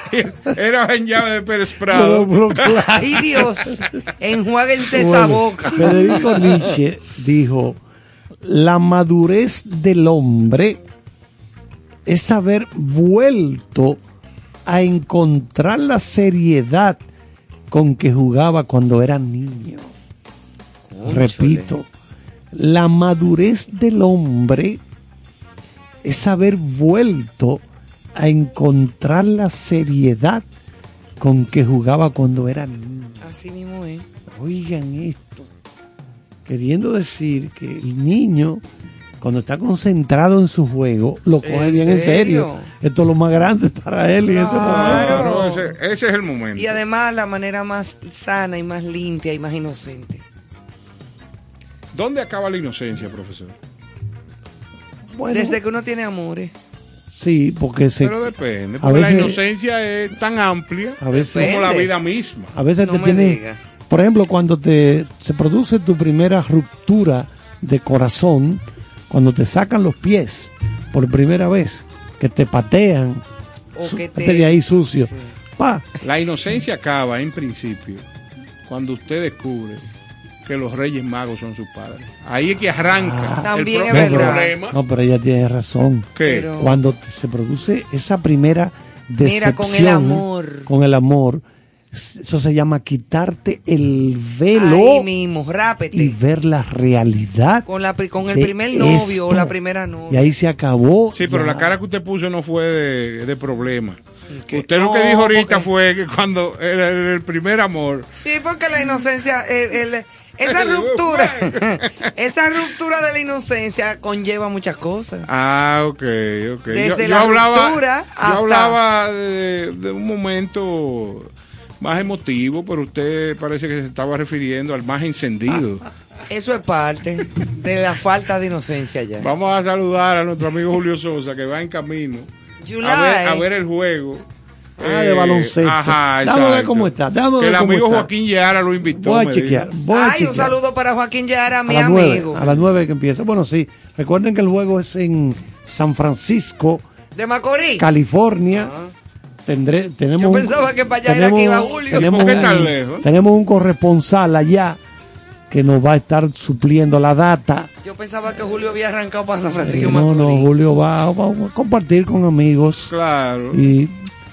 S4: Era en llave de Pérez Prado.
S3: pero, claro.
S2: Ay, Dios, enjuáguense esa
S3: Bueno,
S2: boca.
S3: Federico Nietzsche dijo, la madurez del hombre es haber vuelto a encontrar la seriedad con que jugaba cuando era niño. Repito, la madurez del hombre es haber vuelto a encontrar la seriedad con que jugaba cuando era niño.
S2: Así mismo es.
S3: Oigan esto. Queriendo decir que el niño, cuando está concentrado en su juego, lo coge
S2: ¿En
S3: bien en
S2: serio?
S3: Esto es lo más grande para él en ese momento.
S4: Claro, ese, ese es el momento.
S2: Y además la manera más sana y más limpia y más inocente.
S4: ¿Dónde acaba la inocencia, profesor?
S3: Bueno,
S2: Desde que uno tiene amores.
S3: sí, porque se,
S4: Pero depende.
S3: a
S4: Porque la inocencia es tan amplia
S3: a veces,
S4: como la vida misma.
S3: a veces
S2: No
S3: te
S2: me
S3: tiene,
S2: diga.
S3: por ejemplo, cuando te se produce tu primera ruptura de corazón, cuando te sacan los pies por primera vez, que te patean,
S2: O que te-
S3: de ahí sucio,
S2: Sí.
S3: pa,
S4: La inocencia acaba, en principio, cuando usted descubre que los Reyes Magos son sus padres. Ahí es que arranca
S2: También
S4: el,
S2: es
S4: pro- el problema.
S3: No, pero ella tiene razón.
S4: ¿Qué?
S2: Pero-
S3: Cuando se produce esa primera decepción
S2: Mira, con el amor.
S3: con el amor, Eso se llama quitarte el velo
S2: Ahí mismo, rápete.
S3: y ver la realidad.
S2: Con, la, con el primer novio o la primera
S3: Y
S2: novia.
S3: ahí se acabó.
S4: Sí, pero
S3: ya.
S4: la cara que usted puso no fue de, de problema.
S2: ¿Qué?
S4: Usted lo
S2: No,
S4: que dijo ahorita
S2: porque-
S4: fue que cuando el, el- el primer amor.
S2: Sí, porque la inocencia, eh, el- esa ruptura, esa ruptura de la inocencia conlleva muchas cosas.
S4: Ah, ok, ok.
S2: Desde la
S4: hablaba,
S2: ruptura
S4: yo
S2: hasta-
S4: hablaba de, de un momento más emotivo, pero usted parece que se estaba refiriendo al más encendido.
S2: Eso es parte de la falta de inocencia ya.
S4: Vamos a saludar a nuestro amigo Julio Sosa que va en camino a ver, a ver el juego.
S3: Ah, de baloncesto.
S4: Ajá,
S3: Déjame ver
S4: exacto.
S3: cómo está, déjame
S4: que
S3: ver
S4: el
S3: cómo
S4: amigo
S3: está.
S4: Joaquín Yara lo invitó.
S3: Voy a chequear. a
S2: Ay, un saludo para Joaquín Yara, mi
S3: a
S2: amigo.
S3: a las nueve que empieza. Bueno, sí. Recuerden que el juego es en San Francisco,
S2: De Macorís.
S3: California. Tendré, tenemos
S2: Yo
S3: un-
S2: pensaba que para allá era que iba Julio.
S3: Tenemos
S4: ¿Por qué
S3: un,
S4: tan lejos?
S3: tenemos un corresponsal allá que nos va a estar supliendo la data.
S2: Yo pensaba que Julio había arrancado para San
S3: Eh,
S2: Francisco de
S3: no, no. Julio va, va a compartir con amigos
S4: Claro.
S3: y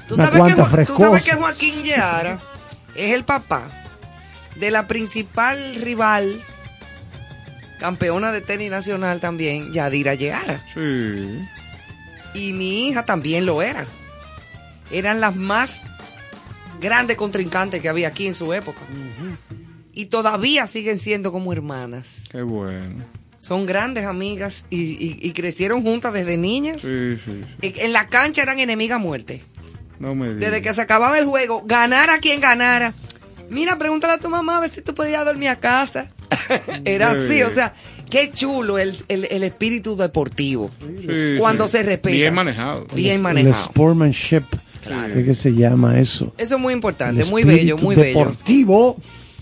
S2: ¿Tú sabes, que, tú sabes que. Joaquín Yara es el papá de la principal rival, campeona de tenis nacional también, Yadira Yara.
S4: Sí.
S2: Y mi hija también lo era. Eran las más grandes contrincantes que había aquí en su época. Y todavía siguen siendo como hermanas.
S4: Qué bueno.
S2: Son grandes amigas y, y- y crecieron juntas desde niñas.
S4: Sí, sí. sí.
S2: En la cancha eran enemigas a muerte.
S4: No me digas.
S2: Desde que se acababa el juego, ganara quien ganara. Mira, pregúntale a tu mamá a ver si tú podías dormir a casa. Era
S4: Sí.
S2: así, o sea, qué chulo el, el- el espíritu deportivo.
S4: Sí,
S2: cuando
S4: sí.
S2: se respeta.
S4: Bien manejado.
S2: Bien
S3: El
S2: manejado.
S3: ¿Qué se llama eso?
S2: Eso es muy importante, muy bello,
S3: espíritu
S2: muy bello.
S3: deportivo.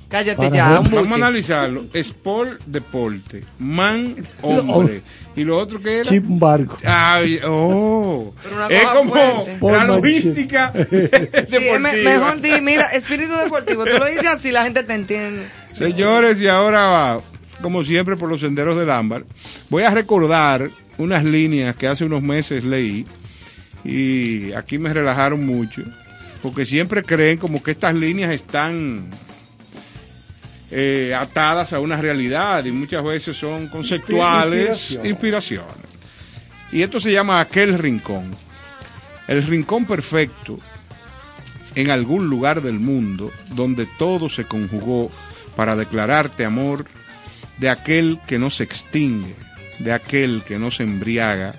S2: Cállate ya,
S4: Vamos a analizarlo. Sport, deporte. Man, hombre. y lo otro que era.
S3: Chip un barco.
S4: Ay, oh. Es como
S2: fuerte.
S4: la logística
S2: Sí, es
S4: deportiva.
S2: me- mejor di, mira, espíritu deportivo, tú lo dices así, la gente te entiende.
S4: Señores, y ahora, como siempre, por los senderos del ámbar, voy a recordar unas líneas que hace unos meses leí y aquí me relajaron mucho, porque siempre creen como que estas líneas están eh, atadas a una realidad y muchas veces son conceptuales,
S3: Inspiración.
S4: inspiraciones. Y esto se llama aquel rincón. El rincón perfecto en algún lugar del mundo donde todo se conjugó para declararte amor de aquel que no se extingue, de aquel que no se embriaga,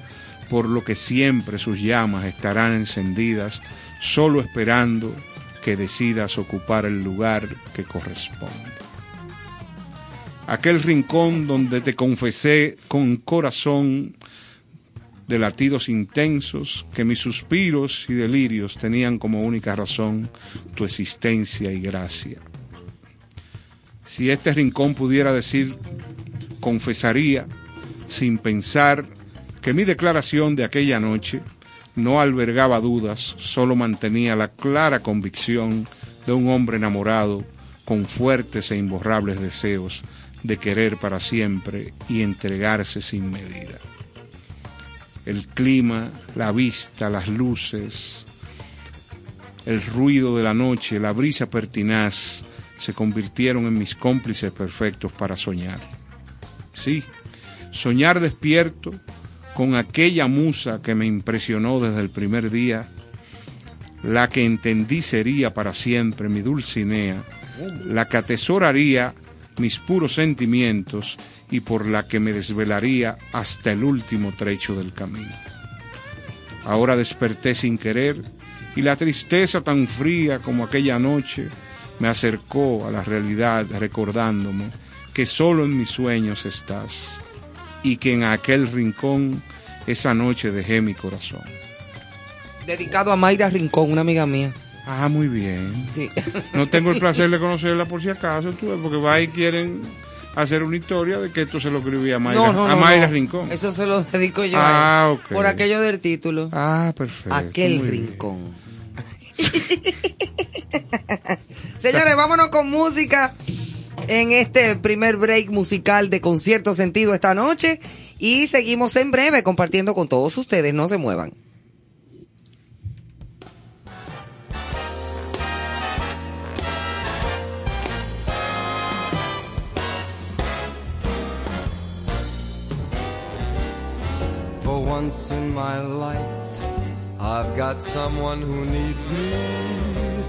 S4: por lo que siempre sus llamas estarán encendidas, solo esperando que decidas ocupar el lugar que corresponde. Aquel rincón donde te confesé con corazón de latidos intensos que mis suspiros y delirios tenían como única razón tu existencia y gracia. Si este rincón pudiera decir, confesaría, sin pensar, que mi declaración de aquella noche no albergaba dudas, solo mantenía la clara convicción de un hombre enamorado con fuertes e imborrables deseos de querer para siempre y entregarse sin medida el clima, la vista, las luces, el ruido de la noche, la brisa pertinaz, se convirtieron en mis cómplices perfectos para soñar. Sí, soñar despierto con aquella musa que me impresionó desde el primer día, la que entendí sería para siempre mi Dulcinea, la que atesoraría mis puros sentimientos y por la que me desvelaría hasta el último trecho del camino. Ahora desperté sin querer y la tristeza tan fría como aquella noche me acercó a la realidad recordándome que solo en mis sueños estás y que en aquel rincón esa noche dejé mi corazón.
S2: Dedicado a Mayra Rincón, una amiga mía.
S4: Ah, muy bien.
S2: Sí.
S4: No tengo el placer de conocerla por si acaso, tú porque va y quieren hacer una historia de que esto se lo escribía a Mayra,
S2: No, no,
S4: a Mayra. Rincón.
S2: Eso se lo dedico yo
S4: Ah,
S2: a él. Por aquello del título.
S4: Ah, perfecto.
S2: Aquel
S4: muy
S2: rincón. Señores, vámonos con música en este primer break musical de concierto sentido esta noche y seguimos en breve compartiendo con todos ustedes. No se muevan.
S5: For once in my life, I've got someone who needs me.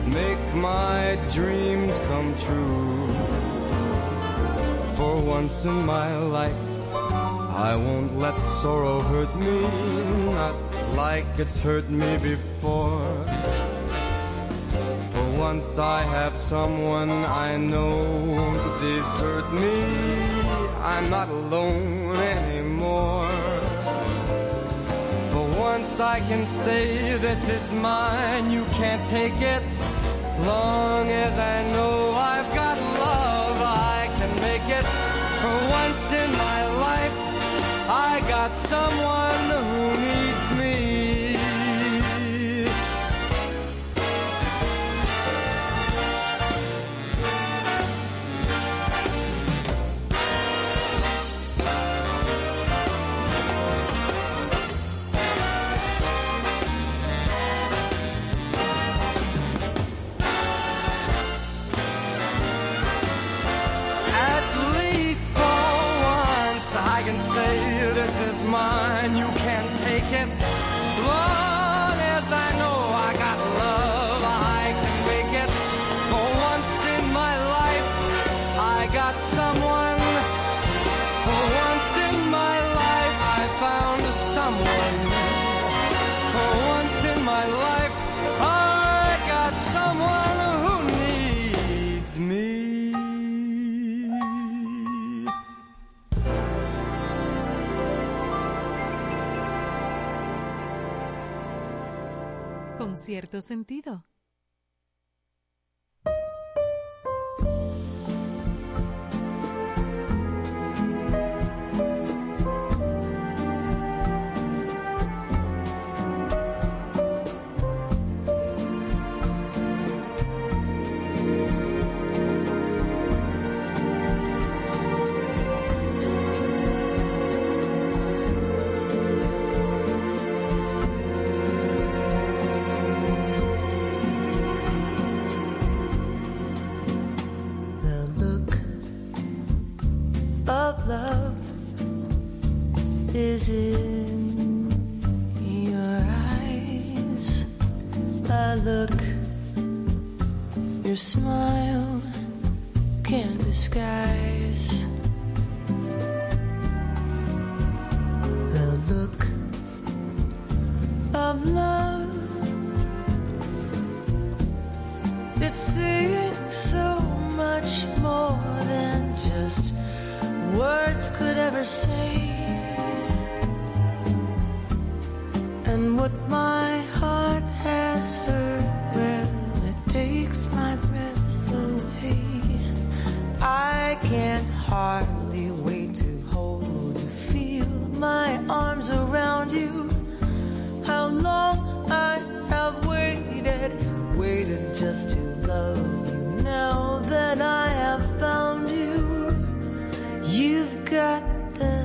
S5: could make my dreams come true. For once in my life, I won't let sorrow hurt me, not like it's hurt me before. For once I have someone I know won't desert me, I'm not alone anymore. Once I can say this is mine, you can't take it. Long as I know I've got love, I can make it. For once in my life, I got someone who needs
S6: kept cierto sentido.
S7: In your eyes. The look your smile can't disguise. The look of love it's saying so much more than just words could ever say. What my heart has heard, well, it takes my breath away. I can hardly wait to hold you, feel my arms around you. How long I have waited, waited just to love you. Now that I have found you, you've got the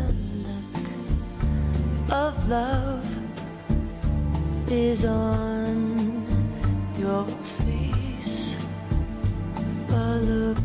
S7: look of love is on your face. A look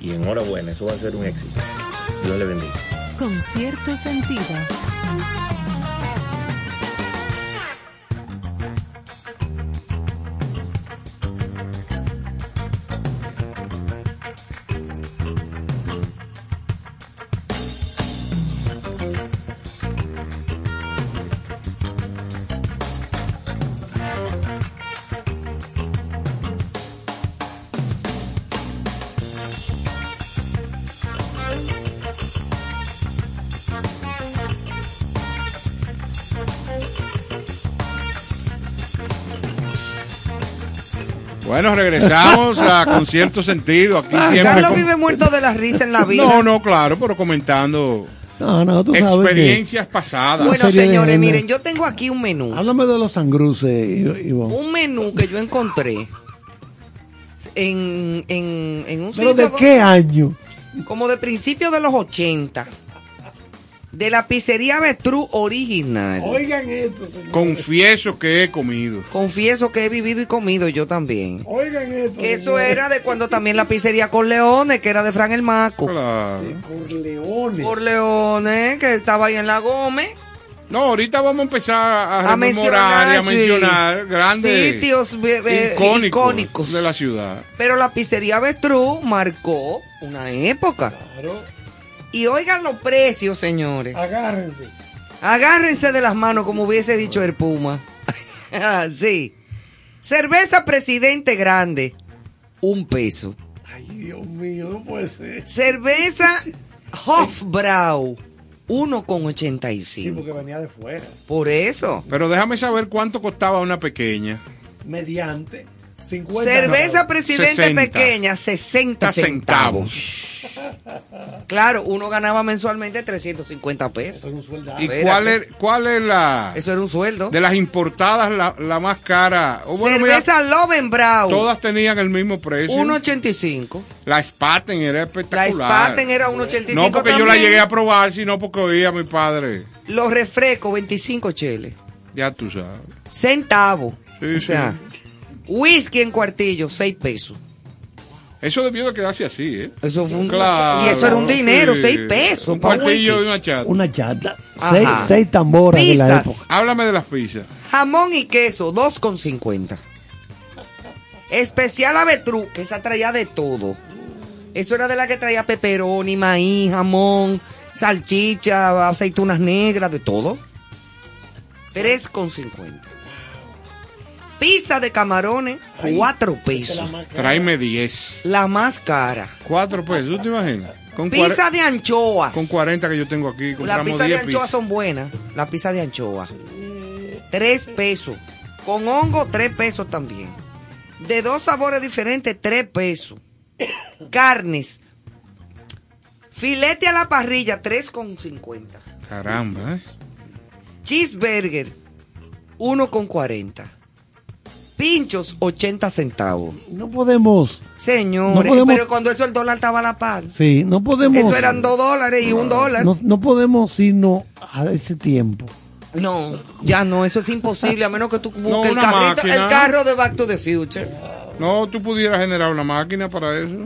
S8: y enhorabuena, eso va a ser un éxito. Dios le bendiga.
S6: Con cierto sentido.
S4: Bueno, regresamos a con cierto sentido. Aquí siempre
S2: Carlos
S4: com-
S2: vive muerto de la risa en la vida.
S4: No, no, claro, pero comentando
S3: No, no, tú sabes que-
S4: experiencias pasadas.
S2: Bueno, señores, miren, yo tengo aquí un menú.
S3: Háblame de los sangruces, Ivonne.
S2: Un menú que yo encontré en, en, en un
S3: ¿Pero
S2: sitio
S3: de qué año?
S2: como de principios de los 80. De la pizzería Betrú original.
S3: Oigan esto, señor.
S4: Confieso que he comido.
S2: Confieso que he vivido y comido yo también.
S3: Oigan esto.
S2: Que eso
S3: señores.
S2: era de cuando también la pizzería Corleone, que era de Fran el Maco.
S4: Claro.
S3: Corleone.
S2: Corleone, que estaba ahí en la Gómez.
S4: No, ahorita vamos a empezar a,
S2: A
S4: rememorar y a
S2: mencionar, sí.
S4: mencionar grandes
S2: Sitios eh, eh,
S4: icónicos,
S2: icónicos.
S4: de la ciudad.
S2: Pero la pizzería Betrú marcó una época. Y oigan los precios, señores.
S3: Agárrense.
S2: Agárrense de las manos, como hubiese dicho el Puma. sí. Cerveza Presidente Grande, un peso.
S3: Ay, Dios mío, no puede ser.
S2: Cerveza Hofbrau,
S3: Sí,
S2: 1,85.
S3: porque venía de fuera.
S2: Por eso.
S4: Pero déjame saber cuánto costaba una pequeña.
S3: Mediante 50.
S2: Cerveza Presidente
S4: 60.
S2: pequeña, 60 centavos.
S4: centavos.
S2: Claro, uno ganaba mensualmente 350 pesos.
S3: Eso es un sueldazo.
S4: ¿Y
S2: Espérate.
S4: cuál es, cuál es la
S2: Eso era un sueldo.
S4: de las importadas la, la más cara? O bueno, mira,
S2: Cerveza Lovenbrau,
S4: todas tenían el mismo precio.
S2: 1,85.
S4: La Spaten era
S2: La
S4: espectacular.
S2: Spaten era 1,85
S4: No porque yo la llegué a probar, sino porque oía a mi padre.
S2: Los refrescos, 25 cheles.
S4: Ya tú sabes.
S2: Centavos.
S4: Sí,
S2: o sea, whisky en cuartillo, 6 pesos.
S4: Eso debió de quedarse así, ¿eh?
S2: Eso fue un,
S4: Claro,
S2: y eso era un dinero,
S4: sí.
S2: 6 pesos.
S4: Un cuartillo y una chata.
S3: Una chata. Seis, seis tamboras de la época.
S4: Háblame de las pizzas.
S2: Jamón y queso, 2,50. Especial avetrú, que esa traía de todo. Eso era de la que traía pepperoni, maíz, jamón, salchicha, aceitunas negras, de todo. 3,50. Pizza de camarones, 4 pesos.
S4: Tráeme 10.
S2: La más cara.
S4: 4 pesos, ¿tú te imaginas? Con,
S2: Pizza de anchoas.
S4: con 40 que yo tengo aquí,
S2: La
S4: compramos
S2: pizza de
S4: 10
S2: anchoas
S4: pizzas.
S2: son buenas. La pizza de anchoa. Tres pesos. Con hongo, tres pesos también. De dos sabores diferentes, tres pesos. Carnes. Filete a la parrilla, tres con cincuenta.
S4: Caramba, ¿eh?
S2: Cheeseburger, uno con cuarenta. Pinchos, 80 centavos.
S3: No podemos.
S2: Señores,
S3: No podemos-
S2: pero cuando eso el dólar estaba a la par.
S3: Sí, no podemos.
S2: Eso eran dos dólares y un dólar.
S3: No, no podemos irnos a ese tiempo.
S2: No, ya no, eso es imposible, a menos que tú busques
S4: No,
S2: el, carrito- el carro de Back to the Future.
S4: No, tú pudieras generar una máquina para eso.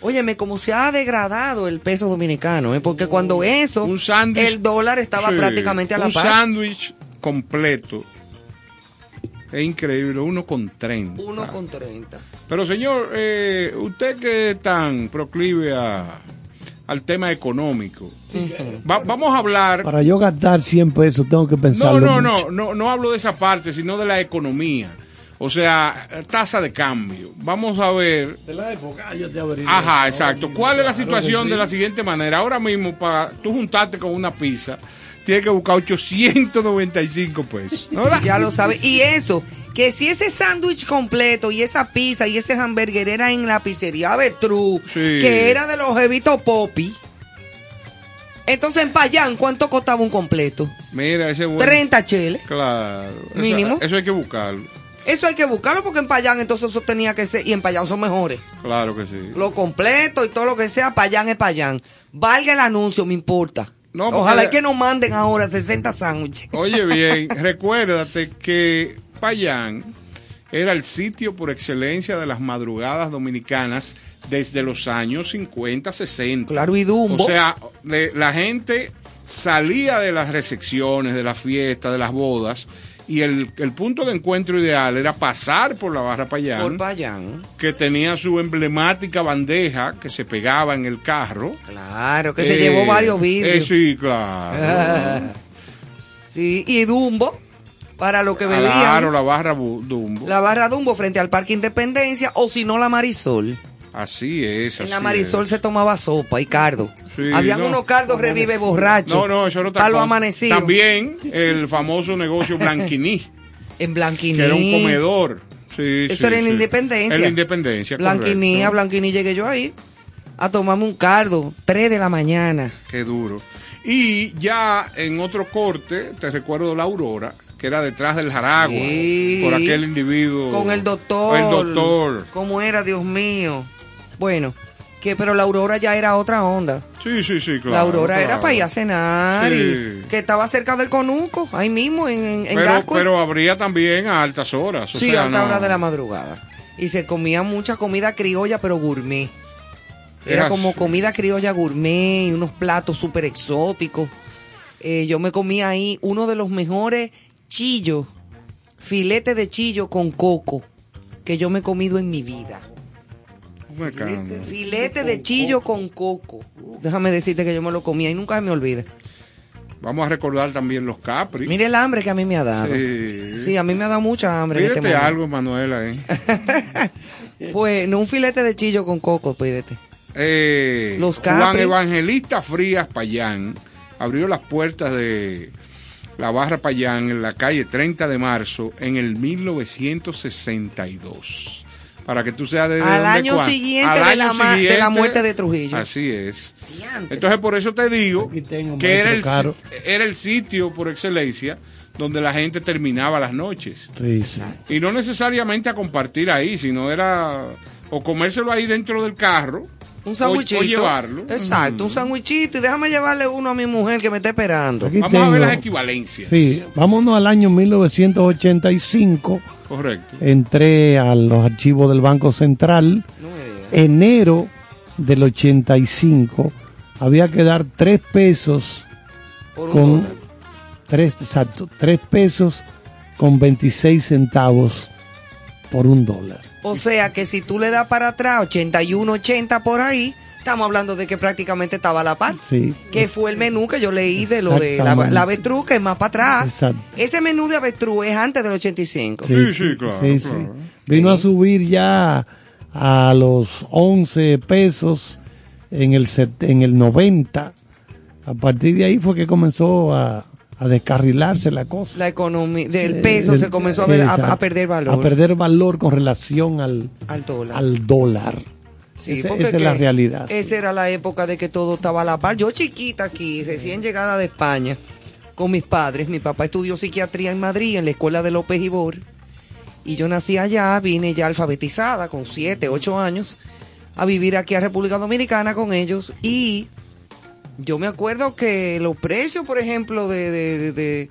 S2: Óyeme, como se ha degradado el peso dominicano, ¿eh? porque cuando eso,
S4: Un sándwich.
S2: el dólar estaba
S4: Sí,
S2: prácticamente a la
S4: Un
S2: par.
S4: sándwich completo. Es increíble, uno con 30.
S2: Uno con 30.
S4: Pero señor, eh, usted que es tan proclive a- al tema económico, va- vamos a hablar...
S3: Para yo gastar 100 pesos tengo que
S4: No,
S3: pensarlo.
S4: no,
S3: mucho.
S4: no, no, no hablo de esa parte, sino de la economía. O sea, tasa de cambio. Vamos a ver
S3: De la época, yo te abriré.
S4: Ajá, exacto. ¿Cuál es la
S3: claro
S4: situación de la siguiente manera? Ahora mismo, para tú juntarte con una pizza, tiene que buscar 895 pesos. ¿no?
S2: Ya lo sabe. Y eso, que si ese sándwich completo y esa pizza y ese hamburger era en la pizzería Betru,
S4: Sí.
S2: que era de los jevitos Poppy, entonces en Payán, ¿cuánto costaba un completo?
S4: Mira, ese bueno.
S2: 30 cheles.
S4: Claro. Eso-
S2: Mínimo.
S4: Eso, hay que buscarlo.
S2: Eso hay que buscarlo porque en Payán entonces eso tenía que ser, y en Payán son mejores.
S4: Claro que sí.
S2: Lo completo y todo lo que sea, Payán es Payán. Valga el anuncio, me importa.
S4: No, porque-
S2: Ojalá que nos manden ahora 60 sándwiches.
S4: Oye bien, recuérdate que Payán era el sitio por excelencia de las madrugadas dominicanas desde los años 50, 60.
S2: Claro, y Dumbo.
S4: O sea, de- la gente salía de las recepciones, de las fiestas, de las bodas, y el, el punto de encuentro ideal era pasar por la barra Payán,
S2: Por Payán.
S4: que tenía su emblemática bandeja que se pegaba en el carro.
S2: Claro, que se
S4: Eh,
S2: llevó varios vídeos.
S4: eh, sí, claro.
S2: Sí, y Dumbo, para lo que bebían.
S4: Claro, la barra Dumbo.
S2: La barra Dumbo frente al Parque Independencia o si no la Marisol.
S4: Así es.
S2: en la
S4: así
S2: Marisol
S4: es.
S2: se tomaba sopa y cardo.
S4: Sí,
S2: Habían
S4: no.
S2: unos cardos revive borrachos.
S4: No, no, eso no está
S2: Para lo amanecido.
S4: También el famoso negocio Blanquiní,
S2: En Blanquiní.
S4: que era un comedor. Sí,
S2: Eso
S4: sí,
S2: era en
S4: sí.
S2: Independencia.
S4: En la Independencia,
S2: Blanquiní,
S4: correcto.
S2: a Blanquiní llegué yo ahí a tomarme un cardo, 3 de la mañana.
S4: Qué duro. Y ya en otro corte, te recuerdo la Aurora, que era detrás del Jaragua,
S2: Sí.
S4: por aquel individuo.
S2: Con el doctor.
S4: El doctor.
S2: ¿Cómo era, Dios mío? Bueno, que pero la Aurora ya era otra onda.
S4: Sí, sí, sí, claro.
S2: la Aurora era para ir a cenar
S4: Sí.
S2: y que estaba cerca del Conuco, ahí mismo en, en,
S4: Pero, pero habría también a altas horas. o
S2: sí, a alta
S4: no-
S2: hora de la madrugada. Y se comía mucha comida criolla, pero gourmet. Era
S4: Era
S2: como comida criolla gourmet y unos platos súper exóticos. Eh, yo me comía ahí uno de los mejores chillos, filete de chillo con coco, que yo me he comido en mi vida. Filete de chillo con coco. Déjame decirte que yo me lo comía y nunca se me olvida.
S4: Vamos a recordar también los Capri.
S2: Mire el hambre que a mí me ha dado.
S4: Sí.
S2: Sí, a mí me ha dado mucha hambre. en este
S4: Pídete
S2: momento.
S4: algo, Manuela. ¿eh?
S2: Pues, no un filete de chillo con coco, pídete.
S4: Eh,
S2: Los
S4: Juan
S2: Capri.
S4: Evangelista Frías Payán abrió las puertas de la barra Payán en la calle 30 de marzo en el 1962. Para que tú seas de
S2: Al año
S4: cuán-
S2: siguiente
S4: al
S2: de
S4: año
S2: la ma- de la
S4: siguiente,
S2: muerte de Trujillo.
S4: Así es. Entonces por eso te digo
S3: tengo,
S4: que era el,
S3: Caro.
S4: era el sitio por excelencia donde la gente terminaba las noches.
S3: Sí, sí.
S4: Y no necesariamente a compartir ahí, sino era o comérselo ahí dentro del carro
S2: Un
S4: o,
S2: sandwichito.
S4: o llevarlo.
S2: Exacto, un sandwichito. Y déjame llevarle uno a mi mujer que me está esperando.
S3: Aquí
S4: Vamos a ver las equivalencias.
S3: Sí, vámonos al año 1985.
S4: Correcto.
S3: Entré a los archivos del Banco Central.
S2: No me.
S3: Enero del 85 había que dar tres pesos
S2: Por
S3: con
S2: dólar.
S3: tres, exacto, tres pesos con 26 centavos por un dólar.
S2: O sea que si tú le das para atrás 81, 80 por ahí, estamos hablando de que prácticamente estaba a la par.
S3: Sí.
S2: Que fue el menú que yo leí de lo de la, la avestruz, que es más para atrás.
S3: Exacto.
S2: Ese menú de avestruz es antes del 85.
S4: Sí, sí, claro,
S3: sí, sí.
S4: claro.
S3: Vino a subir ya a los 11 pesos en el, set- en el 90. A partir de ahí fue que comenzó a, a descarrilarse la cosa.
S2: La economía del peso
S3: El-
S2: se comenzó a, ver- a-
S3: exacto.
S2: a perder valor
S3: A perder valor con relación al,
S2: al dólar.
S3: al dólar.
S2: Sí,
S3: Ese- esa es la realidad.
S2: Esa era la época de que todo estaba a la par. Yo chiquita aquí, recién llegada de España, con mis padres. Mi papá estudió psiquiatría en Madrid, en la escuela de López Ibor. Y yo nací allá, vine ya alfabetizada, con siete, ocho años, a vivir aquí a República Dominicana con ellos. Y yo me acuerdo que los precios, por ejemplo, de, de,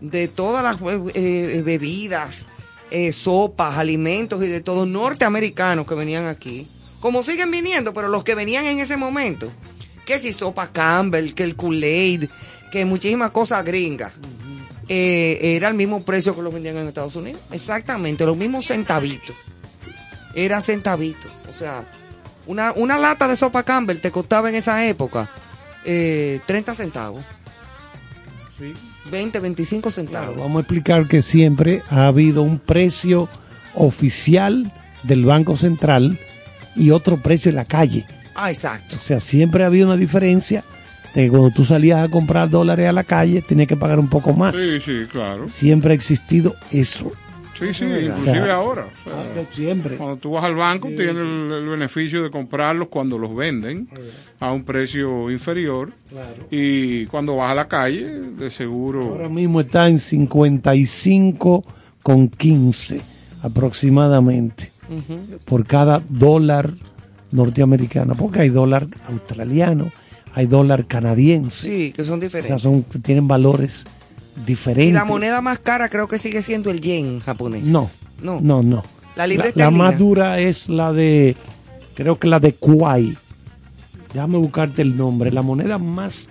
S2: de, todas las eh, bebidas, eh, sopas, alimentos y de todo, norteamericanos que venían aquí, como siguen viniendo, pero los que venían en ese momento, que si sopa Campbell, que el Kool-Aid, que muchísimas cosas gringas, eh, era el mismo precio que los vendían en Estados Unidos. Exactamente, los mismos centavitos. Era centavito. O sea, una, una lata de sopa Campbell te costaba en esa época eh, 30 centavos. 20, 25 centavos.
S3: Vamos a explicar que siempre ha habido un precio oficial del Banco Central y otro precio en la calle.
S2: Ah, exacto.
S3: O sea, siempre ha habido una diferencia de que cuando tú salías a comprar dólares a la calle, tenías que pagar un poco más.
S4: Sí, sí, claro.
S3: Siempre ha existido eso.
S4: Sí, sí,
S3: O sea,
S4: inclusive ahora. o sea,
S3: Ah, Siempre.
S4: Cuando tú vas al banco, tienes el, el beneficio de comprarlos cuando los venden a un precio inferior.
S3: Claro.
S4: Y cuando vas a la calle, de seguro.
S3: Ahora mismo está en 55 con 15 aproximadamente por cada dólar norteamericano, porque hay dólar australiano, hay dólar canadiense,
S2: Sí, que son
S3: o sea,
S2: diferentes.
S3: son tienen valores diferentes.
S2: Y la moneda más cara creo que sigue siendo el yen japonés.
S3: No,
S2: No.
S3: no, no.
S2: La
S3: más dura es la de, creo que la de Kuwait. Déjame buscarte el nombre. La moneda más,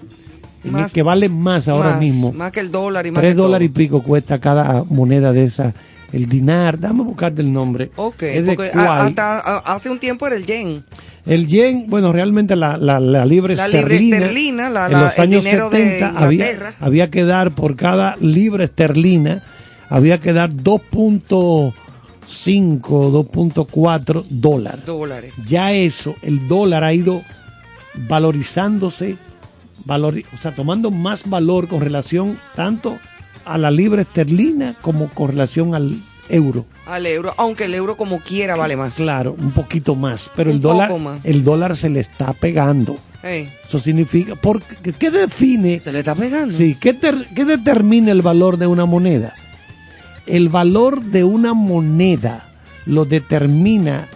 S3: en el
S2: Más-
S3: que vale más ahora
S2: Más-
S3: mismo.
S2: Más que el dólar y más
S3: Tres dólares y pico cuesta cada moneda de esa. El dinar, dame buscarte el nombre.
S2: Ok,
S3: es de
S2: porque a-
S3: Kuwait.
S2: hasta a- hace un tiempo era el yen.
S3: El yen, bueno, realmente la, la, la libra
S2: La
S3: esterlina.
S2: esterlina, la-
S3: en los años
S2: dinero de
S3: 70 había, había que dar por cada libra esterlina, había que dar 2.5, 2.4 dólares.
S2: Dólares.
S3: Ya eso, el dólar ha ido valorizándose, valori- o sea, tomando más valor con relación tanto a la libra esterlina como con relación al euro.
S2: Al euro, aunque el euro como quiera vale más.
S3: Claro, un poquito más, pero el dólar,
S2: más.
S3: el dólar se le está pegando. Eso significa, porque, ¿qué define?
S2: se le está pegando.
S3: Sí, ¿qué, ter- qué determina el valor de una moneda? El valor de una moneda lo determina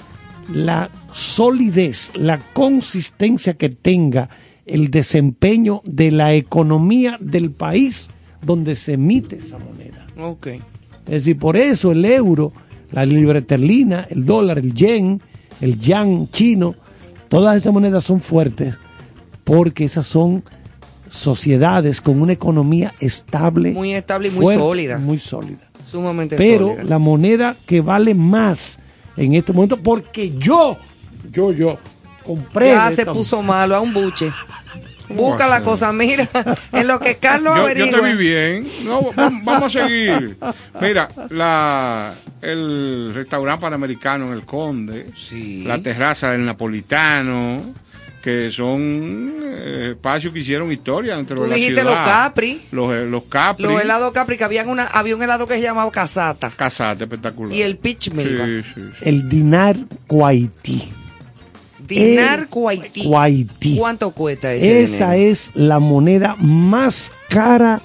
S3: la solidez, la consistencia que tenga el desempeño de la economía del país donde se emite esa moneda.
S2: Ok.
S3: Es decir, por eso el euro, la libra esterlina, el dólar, el yen, el yang chino, todas esas monedas son fuertes porque esas son sociedades con una economía estable,
S2: Muy estable y muy
S3: fuerte,
S2: sólida.
S3: muy sólida.
S2: Sumamente
S3: Pero
S2: sólida.
S3: la moneda que vale más en este momento, porque yo, yo, yo compré.
S2: Ya se puso malo a un buche.
S4: ¿Cómo
S2: Busca la cosa, mira, en lo que Carlos
S4: Yo, yo te vi bien. No, va- vamos a seguir. Mira, la, el restaurante panamericano en el Conde,
S2: Sí.
S4: la terraza del Napolitano, que son eh, espacios que hicieron historia dentro
S2: Tú
S4: de la
S2: dijiste
S4: ciudad.
S2: los Capri.
S4: Los, eh, los Capri.
S2: Los helados Capri, que habían una, había un helado que se llamaba Casata.
S4: Casate, espectacular.
S2: Y el Peach Melba.
S4: Sí, sí, sí.
S3: El dinar kuwaití.
S2: Dinar Kuwaití.
S3: Kuwaití.
S2: ¿Cuánto cuesta ese
S3: Esa
S2: dinero?
S3: es la moneda más cara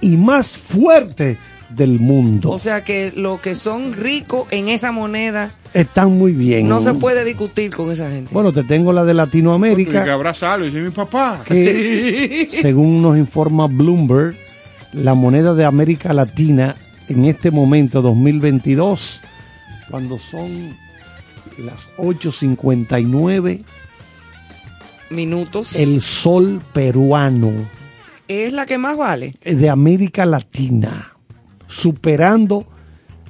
S3: y más fuerte del mundo.
S2: O sea que los que son ricos en esa moneda
S3: Están muy bien.
S2: no se puede discutir con esa gente.
S3: Bueno, te tengo la de
S4: Y que
S3: Latinoamérica,
S4: abrazarlo y dice mi papá.
S3: que según nos informa Bloomberg, la moneda de América Latina en este momento, 2022, cuando son las 8.59,
S2: Minutos.
S3: el sol peruano
S2: Es la que más vale.
S3: de América Latina, superando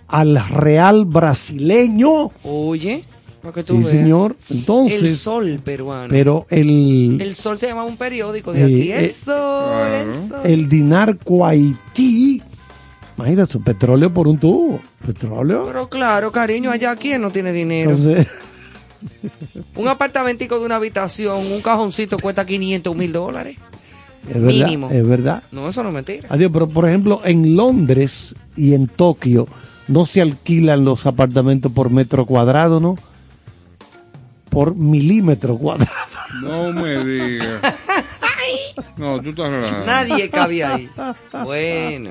S3: al real brasileño.
S2: Oye, para que tú
S3: Sí,
S2: veas.
S3: señor. Entonces,
S2: El sol peruano.
S3: pero el,
S2: El sol se llama un periódico de
S3: Eh,
S2: aquí.
S3: eh,
S2: El sol, el
S4: claro.
S2: sol.
S3: el dinar Kuwaití, imagínate, su petróleo por un tubo. Petróleo.
S2: Pero claro, cariño, allá quién no tiene dinero.
S3: Entonces,
S2: un apartamentico de una habitación, un cajoncito cuesta 500 mil dólares.
S3: es verdad.
S2: Mínimo.
S3: Es verdad.
S2: No, eso no es mentira.
S3: Adiós, pero por ejemplo, en Londres y en Tokio no se alquilan los apartamentos por metro cuadrado, ¿no? Por milímetro cuadrado.
S4: No me digas. No, tú estás relajado.
S2: Nadie cabía ahí. Bueno,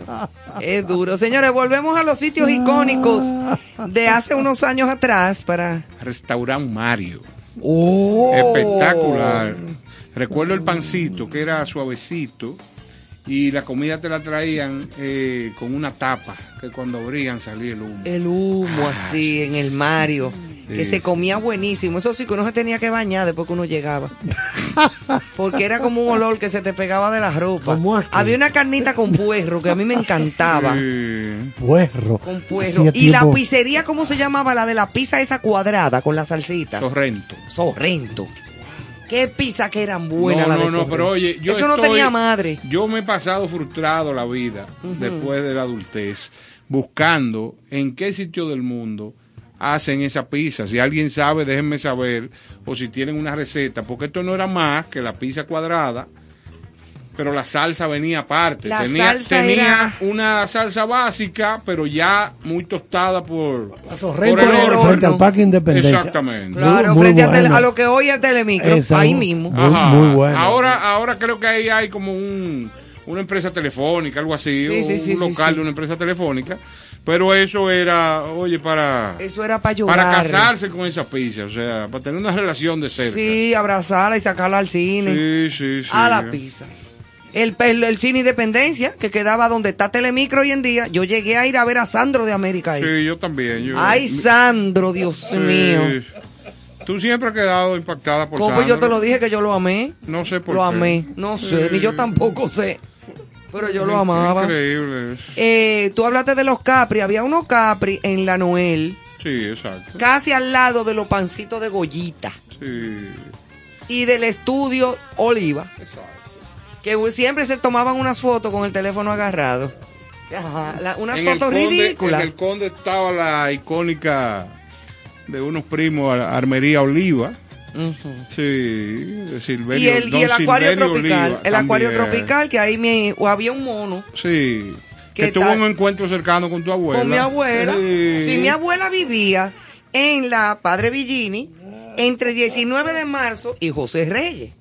S2: es duro. Señores, volvemos a los sitios icónicos de hace unos años atrás para...
S4: Restaurante Mario.
S2: ¡Oh!
S4: Espectacular. Recuerdo el pancito que era suavecito y la comida te la traían eh, con una tapa que cuando abrían salía el humo.
S2: El humo así en el Mario, que
S4: Sí.
S2: se comía buenísimo. Eso sí que uno se tenía que bañar después que uno llegaba. Porque era como un olor que se te pegaba de la ropa. Había una carnita con puerro que a mí me encantaba.
S3: Puerro.
S2: Con puerro.
S3: Hacía
S2: Y la pizzería, ¿cómo se llamaba? La de la pizza esa cuadrada con la salsita.
S4: Sorrento.
S2: Sorrento. Qué pizza que eran buenas
S4: no,
S2: la de
S4: no, no, pero oye, yo
S2: Eso no
S4: estoy-
S2: tenía madre.
S4: Yo me he pasado frustrado la vida después de la adultez, buscando en qué sitio del mundo hacen esa pizza. Si alguien sabe, déjenme saber, o si tienen una receta, porque esto no era más que la pizza cuadrada pero la salsa venía aparte.
S2: La
S4: tenía
S2: salsa
S4: tenía
S2: era-
S4: una salsa básica, pero ya muy tostada por, por el horno.
S3: frente al Parque Independencia.
S4: Exactamente.
S2: Claro,
S3: Muy- muy
S2: frente a, tele-
S3: bueno.
S2: a lo que hoy es Telemicro,
S3: Esa-
S2: ahí mismo.
S3: Muy- muy bueno.
S4: Ahora, ahora creo que ahí hay como un, una empresa telefónica, algo así,
S2: Sí, sí, sí,
S4: un
S2: sí,
S4: local
S2: sí.
S4: de una empresa telefónica. Pero eso era, oye, para,
S2: Eso era para
S4: para casarse con esa pizza, o sea, para tener una relación de cerca.
S2: Sí, abrazarla y sacarla al cine.
S4: Sí, sí, sí.
S2: A la pizza. El, el, el cine Independencia, que quedaba donde está Telemicro hoy en día, yo llegué a ir a ver a Sandro de América ahí.
S4: Sí, yo también. Yo,
S2: Ay, Sandro, Dios
S4: Sí.
S2: mío.
S4: Tú siempre has quedado impactada por
S2: ¿Cómo yo
S4: Sandro.
S2: te lo dije que yo lo amé?
S4: No sé por
S2: Lo
S4: qué.
S2: amé. No sé,
S4: Sí.
S2: ni yo tampoco sé. Pero yo lo amaba.
S4: Increíble.
S2: Eh, tú hablaste de los Capri. Había unos Capri en la Noel,
S4: Sí, exacto.
S2: casi al lado de los pancitos de Goyita
S4: Sí.
S2: y del estudio Oliva. Que siempre se tomaban unas fotos con el teléfono agarrado. Ajá, la- unas
S4: En
S2: fotos
S4: Conde-
S2: ridículas.
S4: En el Conde estaba la icónica de unos primos, Ar- Armería Oliva. Sí, Silverio.
S2: Y el, y el acuario
S4: Silverio
S2: tropical,
S4: Oliva
S2: el acuario tropical, que ahí me, había un mono
S4: Sí.
S2: ¿Qué
S4: Que tuvo un encuentro cercano con tu abuela.
S2: con mi abuela.
S4: Sí.
S2: Si mi abuela vivía en la Padre Villini entre 19 de marzo y José Reyes,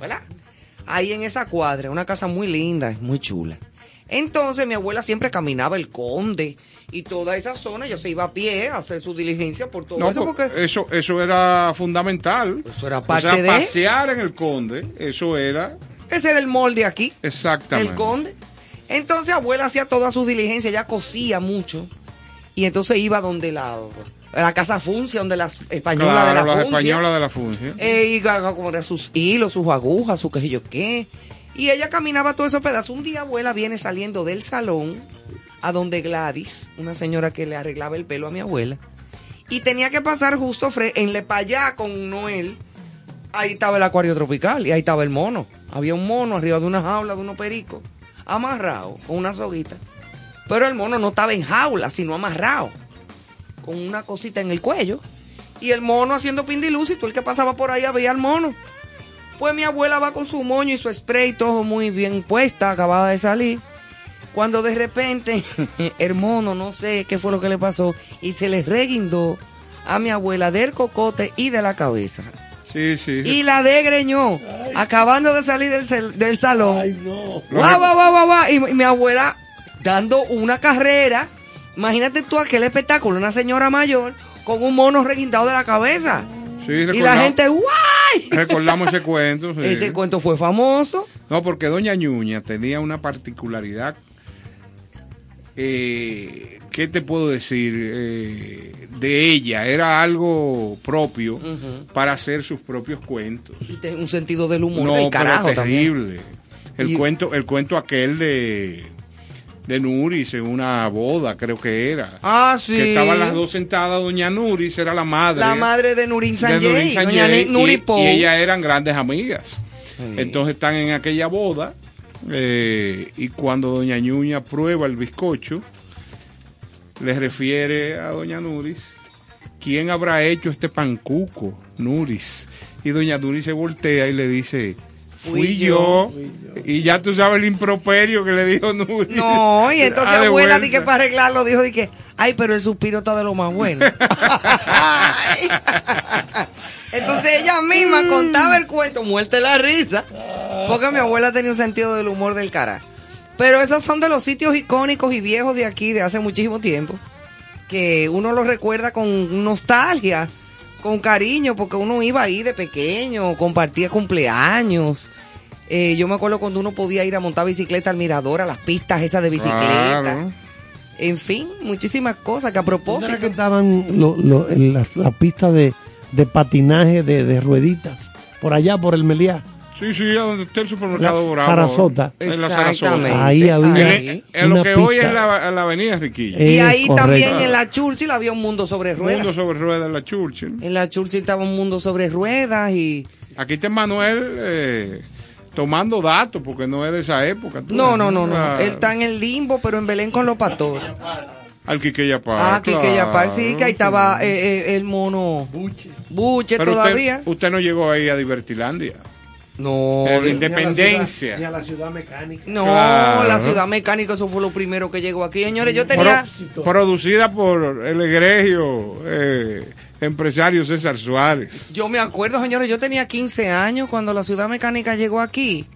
S2: ¿verdad? Ahí en esa cuadra, una casa muy linda, muy chula. Entonces mi abuela siempre caminaba el conde y toda esa zona, ella se iba a pie a hacer su diligencia por todo
S4: No,
S2: eso
S4: por-
S2: porque
S4: eso, eso era fundamental.
S2: eso era
S4: O
S2: parte
S4: sea,
S2: de
S4: pasear en el Conde, eso era
S2: ese era el molde aquí.
S4: exactamente.
S2: El conde. Entonces abuela hacía todas sus diligencias, ella cosía mucho. Y entonces iba donde la, la casa Funcia, donde la española
S4: Claro,
S2: de la
S4: las
S2: Funcia.
S4: españolas de la Funcia.
S2: eh, y como de sus hilos, sus agujas, su qué sé yo qué. Y ella caminaba todos esos pedazos. Un día abuela viene saliendo del salón a donde Gladys, una señora que le arreglaba el pelo a mi abuela. Y tenía que pasar justo en Le Payá con Noel. Ahí estaba el acuario tropical y ahí estaba el mono. Había un mono arriba de una jaula de unos pericos, amarrado con una soguita. Pero el mono no estaba en jaula, sino amarrado, con una cosita en el cuello. Y el mono haciendo pindiluz y tú el que pasaba por ahí veía al mono. Pues mi abuela va con su moño y su spray, todo muy bien puesta, acabada de salir. Cuando de repente el mono, no sé qué fue lo que le pasó, y se le reguindó a mi abuela del cocote y de la cabeza.
S4: Sí, sí.
S2: Y la degreñó, acabando de salir del, del salón.
S3: Ay, no.
S2: Guau, guau, guau. Y, y mi abuela dando una carrera. Imagínate tú aquel espectáculo, una señora mayor con un mono reguindado de la cabeza.
S4: Sí,
S2: Y la gente, ¡guay!
S4: Recordamos ese cuento. sí.
S2: Ese cuento fue famoso.
S4: No, porque Doña Ñuña tenía una particularidad. Eh, ¿Qué te puedo decir? Eh, de ella, era algo propio para hacer sus propios cuentos.
S2: Y tiene un sentido del humor
S4: No,
S2: del carajo
S4: pero
S2: también.
S4: terrible. El
S2: Y-
S4: cuento, el cuento aquel de de Nuris en una boda, creo que era.
S2: Ah, sí.
S4: Que estaban las dos sentadas, doña Nuris era la madre.
S2: La madre de Nurin
S4: Nurin
S2: doña Nuri
S4: y,
S2: Pou.
S4: y ellas eran grandes amigas. Entonces están en aquella boda eh, y cuando doña Ñuña prueba el bizcocho, le refiere a doña Nuris, ¿quién habrá hecho este pancuco? Nuris. Y doña Nuris se voltea y le dice, fui,
S2: Fui
S4: yo. Y ya tú sabes el improperio que le dijo Nuris.
S2: No, y entonces
S4: Ah,
S2: abuela di que para arreglarlo dijo di que, ay, pero el suspiro está de lo más bueno. Entonces ella misma contaba el cuento, muerte la risa, porque mi abuela tenía un sentido del humor del cara. Pero esos son de los sitios icónicos y viejos de aquí de hace muchísimo tiempo, que uno los recuerda con nostalgia, con cariño, porque uno iba ahí de pequeño, compartía cumpleaños. Eh, yo me acuerdo cuando uno podía ir a montar bicicleta al mirador, a las pistas esas de bicicleta.
S4: Claro.
S2: En fin, muchísimas cosas que a
S3: ¿Dónde
S2: propósito.
S3: era que estaban lo- lo- en la, la pista de, de patinaje de, de rueditas? Por allá, por el Meliá.
S4: Sí, sí, a donde está el supermercado
S3: La
S4: Bravo.
S3: Sarasota.
S4: En la. Sarasota.
S3: Ahí había
S4: En, en lo
S3: una
S4: que hoy
S3: pista.
S4: es la, la avenida Riquillo.
S3: Eh,
S2: Y ahí
S3: correcto.
S2: también en la Churchill había un mundo sobre ruedas.
S4: Mundo sobre ruedas en la Churchill.
S2: En la Churchill estaba un mundo sobre ruedas y...
S4: Aquí está Manuel eh, tomando datos porque no es de esa época. tú
S2: No, no, no, no.
S4: Claro.
S2: Él está en el limbo, pero en Belén con los pastores.
S4: Al Quiqueya Paz.
S2: Ah, que que ya par, sí,
S4: claro.
S2: que ahí estaba eh, eh, el mono Buche. Buche
S4: Pero
S2: todavía.
S4: Usted, usted no llegó ahí a Divertilandia.
S2: No,
S4: de- Independencia.
S3: Y a la ciudad mecánica.
S2: no,
S4: Claro.
S2: la ciudad mecánica, eso fue lo primero que llegó aquí. Señores, yo tenía...
S4: Pro- producida por el egregio eh, empresario César Suárez.
S2: Yo me acuerdo, señores, yo tenía 15 años cuando la ciudad mecánica llegó aquí.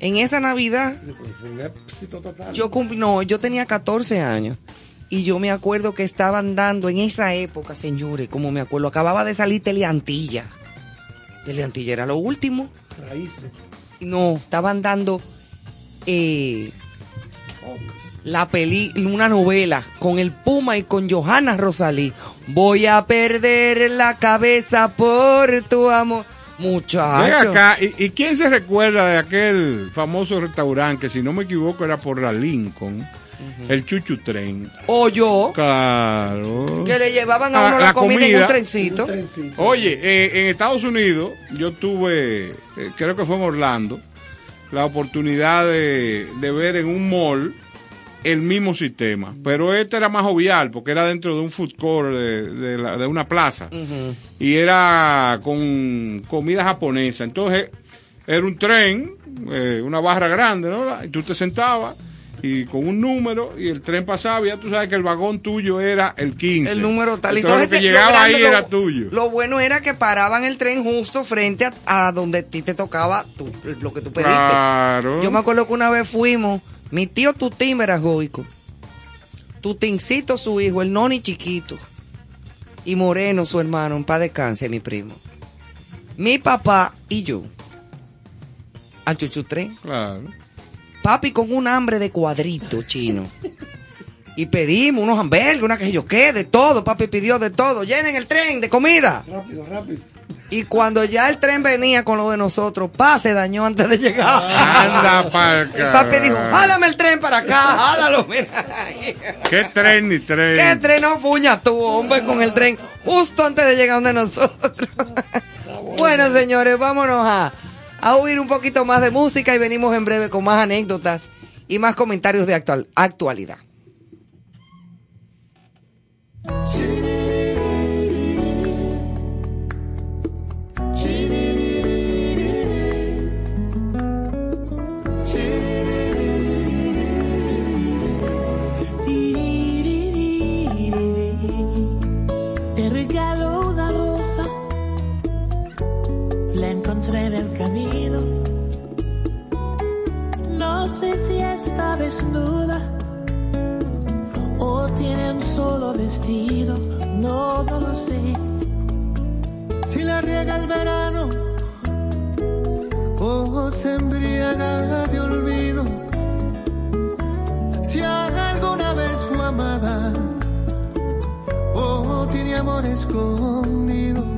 S2: En esa Navidad,
S3: Fue un éxito total.
S2: yo cumplí, no, yo tenía 14 años. Y yo me acuerdo que estaban dando en esa época, señores, como me acuerdo, acababa de salir Teleantilla. Teleantilla era lo último.
S3: Raíces.
S2: No, estaban dando eh, la peli, una novela con el Puma y con Johanna Rosalí. Voy a perder la cabeza por tu amor.
S4: Ven
S2: Muchacho.
S4: acá, ¿y, y quién se recuerda de aquel famoso restaurante que si no me equivoco era por la Lincoln? El Chuchu Tren.
S2: O yo,
S4: Claro.
S2: que le llevaban a
S4: Ah,
S2: uno la,
S4: la
S2: comida, en un trencito.
S4: Oye, eh, en Estados Unidos yo tuve, eh, creo que fue en Orlando, la oportunidad de, de ver en un mall el mismo sistema. Pero este era más jovial porque era dentro de un food court de, de la- de una plaza. Y era con comida japonesa. Entonces era un tren, eh, una barra grande, ¿no? Y tú te sentabas y con un número y el tren pasaba y ya tú sabes que el vagón tuyo era el 15.
S2: El número tal.
S4: Entonces, lo que llegaba ahí
S2: lo-
S4: era tuyo.
S2: Lo bueno era que paraban el tren justo frente a, a donde a ti te tocaba tu- lo que tú pediste.
S4: Claro.
S2: Yo me acuerdo que una vez fuimos, mi tío Tutín era goico. Tutincito su hijo, el noni chiquito. Y Moreno su hermano, en paz descanse, mi primo. Mi papá y yo. Al chuchutren.
S4: Claro.
S2: Papi con un hambre de cuadrito chino. Y pedimos unos hamburgues, una que yo qué, de todo. Papi pidió de todo. Llenen el tren de comida.
S3: Rápido, rápido.
S2: Y cuando ya el tren venía con lo de nosotros, pa, se dañó antes de llegar.
S4: Anda pa'l
S2: El papi dijo, jálame el tren para acá, jálalo, mira.
S4: ¿Qué tren ni tren?
S2: ¿Qué tren no fuña tú, hombre, con el tren justo antes de llegar donde nosotros? bueno, señores, vámonos a, a oír un poquito más de música y venimos en breve con más anécdotas y más comentarios de actual, actualidad.
S9: Vestido, no, lo sé.
S10: Si la riega el verano o se embriaga de olvido. Si alguna vez fue amada o tiene amor escondido.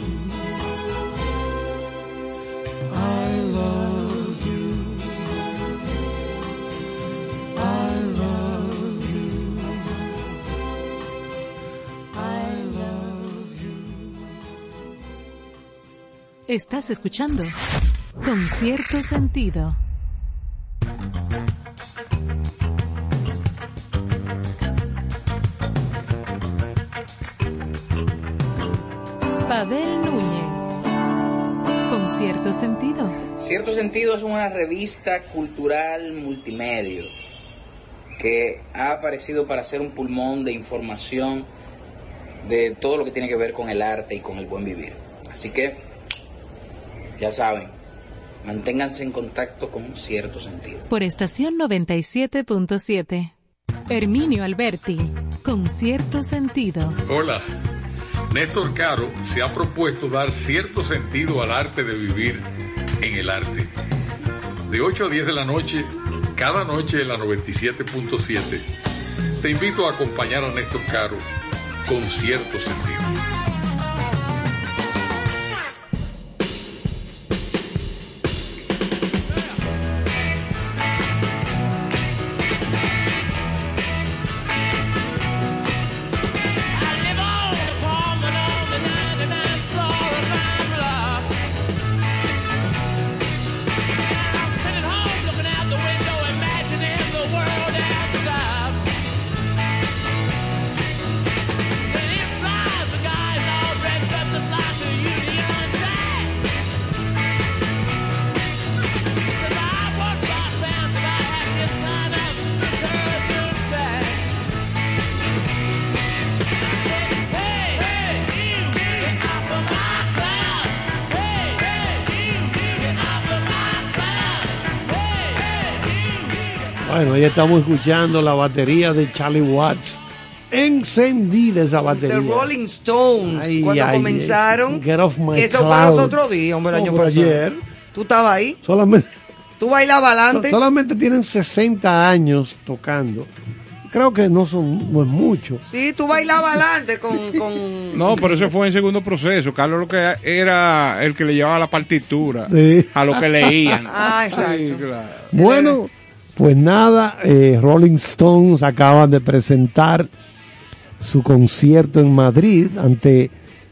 S6: Estás escuchando Con cierto sentido. Pavel Núñez. Con cierto sentido.
S11: Cierto sentido es una revista cultural multimedia que ha aparecido para ser un pulmón de información de todo lo que tiene que ver con el arte y con el buen vivir. Así que, ya saben, manténganse en contacto con cierto sentido.
S6: Por estación 97.7. Herminio Alberti. Con cierto sentido.
S12: Hola, Néstor Caro se ha propuesto dar cierto sentido al arte de vivir en el arte. De 8 a 10 de la noche, cada noche en la 97.7, te invito a acompañar a Néstor Caro con cierto sentido.
S3: Ahí estamos escuchando la batería de Charlie Watts. Encendida esa batería.
S2: The Rolling Stones,
S3: Ay,
S2: cuando
S3: ay,
S2: comenzaron.
S3: Get off my
S2: que eso fue los otros días, hombre, el año pasado.
S3: ayer.
S2: ¿Tú estabas ahí?
S3: Solamente,
S2: ¿Tú bailabas adelante?
S3: solamente tienen 60 años tocando. Creo que no son no es mucho.
S2: Sí, tú bailabas adelante con... con...
S4: No, pero eso fue en segundo proceso. Carlos lo que era el que le llevaba la partitura
S3: Sí.
S4: a lo que leían.
S2: Ah, exacto.
S4: Sí, claro.
S3: Bueno, pues nada, eh, Rolling Stones acaban de presentar su concierto en Madrid ante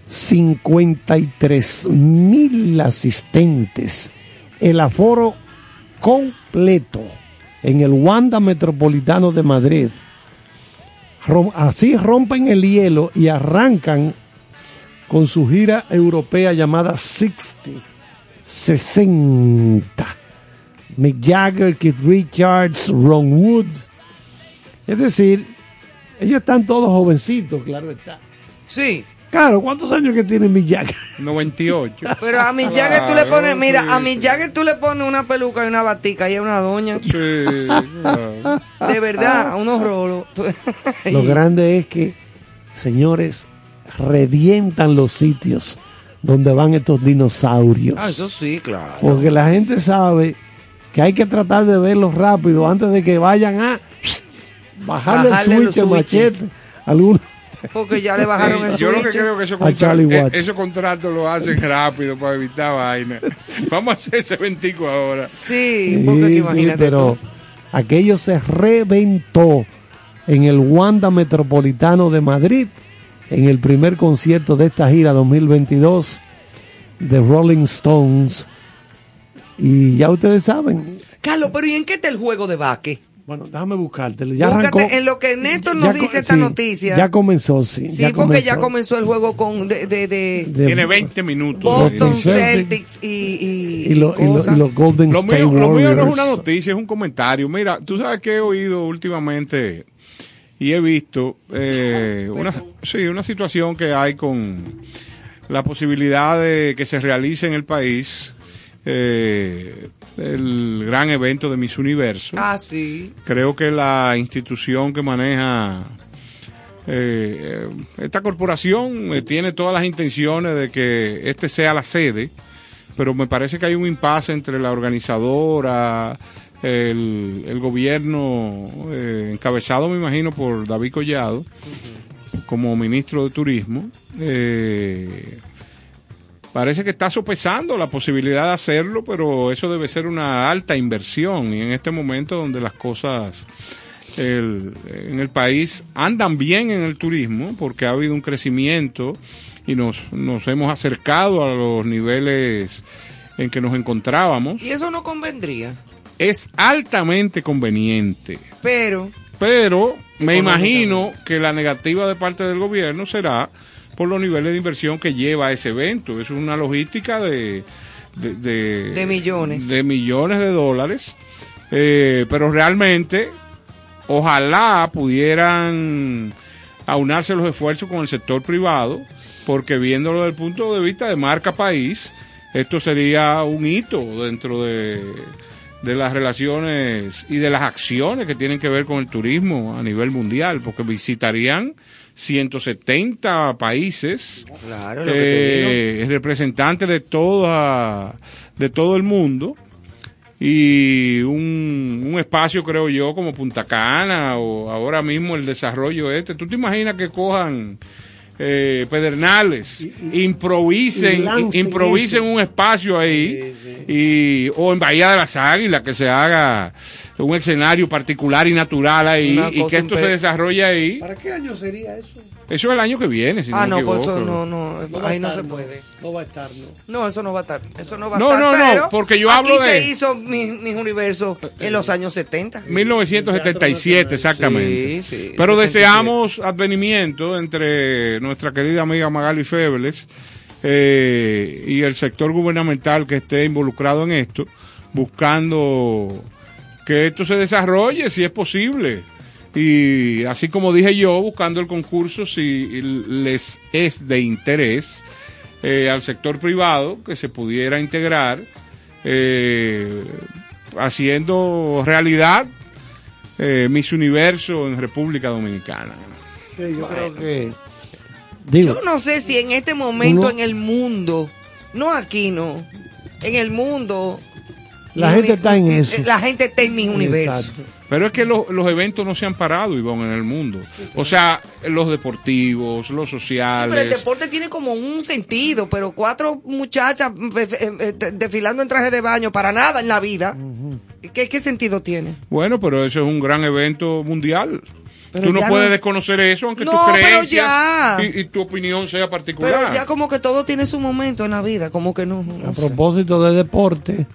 S3: 53 mil asistentes. El aforo completo en el Wanda Metropolitano de Madrid. Así rompen el hielo y arrancan con su gira europea llamada 60, 60. Mick Jagger, Keith Richards, Ron Wood. Es decir, ellos están todos jovencitos, claro está.
S2: Sí.
S3: Claro, ¿cuántos años que tiene Mick Jagger?
S4: 98.
S2: Pero a Mick Jagger tú le pones, mira,
S4: sí,
S2: a Mick Jagger tú le pones una peluca y una batica y es una doña.
S4: Sí, claro.
S2: De verdad, unos rolos.
S3: Lo grande es que, señores, revientan los sitios donde van estos dinosaurios.
S2: Ah, eso sí, claro.
S3: Porque la gente sabe que hay que tratar de verlos rápido antes de que vayan a bajarle,
S2: Bajarle
S3: el switch, el machete. Algunos.
S2: Porque ya le bajaron el
S4: Sí, yo lo que
S2: switch.
S4: creo que esos
S3: A Charlie
S4: contratos,
S3: Watts.
S4: esos contratos lo hacen rápido para evitar vaina. Vamos a hacer ese 25 ahora.
S2: Sí, porque
S3: Sí, sí,
S2: imagínate
S3: pero
S2: tú.
S3: aquello se reventó en el Wanda Metropolitano de Madrid en el primer concierto de esta gira 2022 de Rolling Stones. Y ya ustedes saben,
S2: Carlos, pero ¿y en qué está el juego de vaque?
S3: bueno, déjame buscártelo. Ya
S2: Búscate
S3: arrancó.
S2: en lo que Néstor
S3: ya
S2: nos dice esta
S3: sí,
S2: noticia.
S3: Ya comenzó, sí.
S2: sí, porque ya comenzó el juego con de, de, de
S3: De-
S4: Tiene 20 minutos.
S2: Boston
S3: Sí.
S2: Celtics y, y,
S3: y, lo- y lo- y los Golden
S4: Lo
S3: State
S4: mío, lo mío no es
S3: Warriors.
S4: una noticia, es un comentario. Mira, tú sabes que he oído últimamente y he visto eh, una, sí, una situación que hay con la posibilidad de que se realice en el país eh, el gran evento de Miss Universo.
S2: Ah, sí.
S4: Creo que la institución que maneja eh, eh, esta corporación eh, tiene todas las intenciones de que este sea la sede, pero me parece que hay un impasse entre la organizadora, el, el gobierno eh, encabezado, me imagino, por David Collado, como ministro de Turismo. eh, parece que está sopesando la posibilidad de hacerlo, pero eso debe ser una alta inversión y en este momento donde las cosas el- en el país andan bien en el turismo porque ha habido un crecimiento y nos, nos hemos acercado a los niveles en que nos encontrábamos.
S2: Y eso no convendría.
S4: Es altamente conveniente,
S2: Pero,
S4: pero me imagino que la negativa de parte del gobierno será por los niveles de inversión que lleva a ese evento. Es una logística de, de, de-
S2: De millones.
S4: De millones de dólares. Eh, pero realmente, ojalá pudieran aunarse los esfuerzos con el sector privado, porque viéndolo desde el punto de vista de marca país, esto sería un hito dentro de, de las relaciones y de las acciones que tienen que ver con el turismo a nivel mundial, porque visitarían 170 países,
S2: claro,
S4: eh, representantes de toda, de todo el mundo y un, un espacio creo yo como Punta Cana o ahora mismo el desarrollo este. ¿Tú te imaginas que cojan eh, Pedernales, improvisen,
S3: y
S4: improvisen
S3: eso.
S4: un espacio ahí y o en Bahía de las Águilas que se haga un escenario particular y natural ahí y que esto se desarrolle ahí?
S3: ¿Para qué año sería eso?
S4: Eso es el año que viene, si
S2: ah,
S4: no,
S2: no,
S4: me
S2: pues
S4: equivoco.
S2: no, no,
S3: va a
S2: ahí no se puede.
S3: No va a estar, no.
S2: No, eso no va a estar. Eso no va a
S4: No,
S2: estar.
S4: no, no,
S2: pero
S4: porque yo
S2: aquí
S4: hablo de-
S2: se hizo mis, mis universos en los años 70.
S4: 1977, exactamente.
S2: Sí, sí,
S4: Pero
S2: 77.
S4: deseamos advenimiento entre nuestra querida amiga Magali Febles eh, y el sector gubernamental que esté involucrado en esto, buscando que esto se desarrolle si es posible. Y así como dije yo, buscando el concurso si les es de interés eh, al sector privado que se pudiera integrar, eh, haciendo realidad eh, Miss Universo en República Dominicana.
S3: yo creo que. Digo,
S2: Yo no sé si en este momento
S3: Uno-
S2: en el mundo, no aquí, no, en el mundo.
S3: La gente
S2: uni-
S3: está en eso.
S2: La gente está en mis universos.
S4: Pero es que lo- los eventos no se han parado, Ivonne, en el mundo. O sea, los deportivos, los
S2: Pero el
S4: sociales.
S2: deporte tiene como un sentido, pero cuatro muchachas fe- eh, te- desfilando en traje de baño para nada en la vida. ¿Qué, qué sentido tiene?
S4: Bueno, pero eso es un gran evento mundial.
S2: Pero
S4: tú no puedes
S2: no-
S4: desconocer eso, aunque
S2: No,
S4: tu creencias
S2: ya.
S4: y, y tu opinión sea particular.
S2: Pero ya como que todo tiene su momento en la vida, como que no. no
S3: A
S2: sé.
S3: propósito de deporte,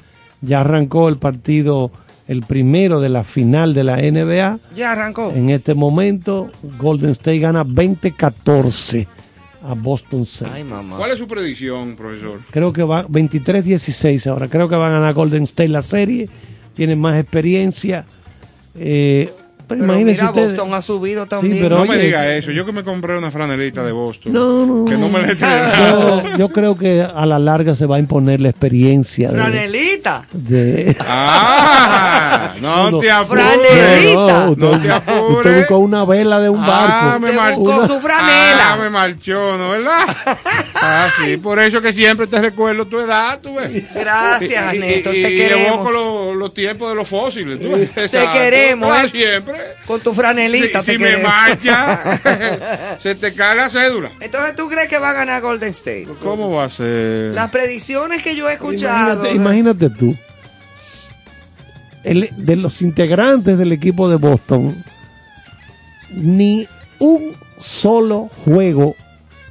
S3: ya arrancó el partido, el primero de la final de la NBA.
S2: Ya arrancó.
S3: En este momento, Golden State gana 20-14 a Boston Celtics.
S4: ¿Cuál es su predicción, profesor?
S3: Creo que va 23-16 ahora. Creo que va a ganar Golden State la serie. Tienen más experiencia. Eh, pero imagínense
S2: mira,
S3: ustedes.
S2: Boston ha subido también.
S3: pero
S4: no me
S3: oye,
S4: diga eso. Yo que me compré una franelita de Boston.
S3: No, no.
S4: Que no me la estrenaron.
S3: Yo, yo creo que a la larga se va a imponer la experiencia de,
S2: Franelita.
S3: de-
S4: Ah, no, te apures.
S2: Franelita.
S3: usted,
S4: No te apures.
S3: usted buscó una vela de un barco.
S4: Ah, me
S2: Te
S4: marchó.
S2: buscó su franela.
S4: Ah, me marchó, ¿no verdad? Ah, sí, por eso que siempre te recuerdo tu edad, tú ves.
S2: Gracias,
S4: Y-
S2: Néstor,
S4: y-
S2: te
S4: y
S2: queremos.
S4: los, los tiempos de los fósiles, tú ves.
S2: Te
S4: Exacto.
S2: queremos,
S4: Ah,
S2: ¿eh?
S4: siempre.
S2: Con tu franelita
S4: Si,
S2: te
S4: si me marcha, se te cae la cédula.
S2: Entonces, ¿tú crees que va a ganar Golden State?
S4: ¿Cómo va a ser?
S2: Las predicciones que yo he escuchado.
S3: Imagínate, imagínate tú. El- de los integrantes del equipo de Boston, ni un solo juego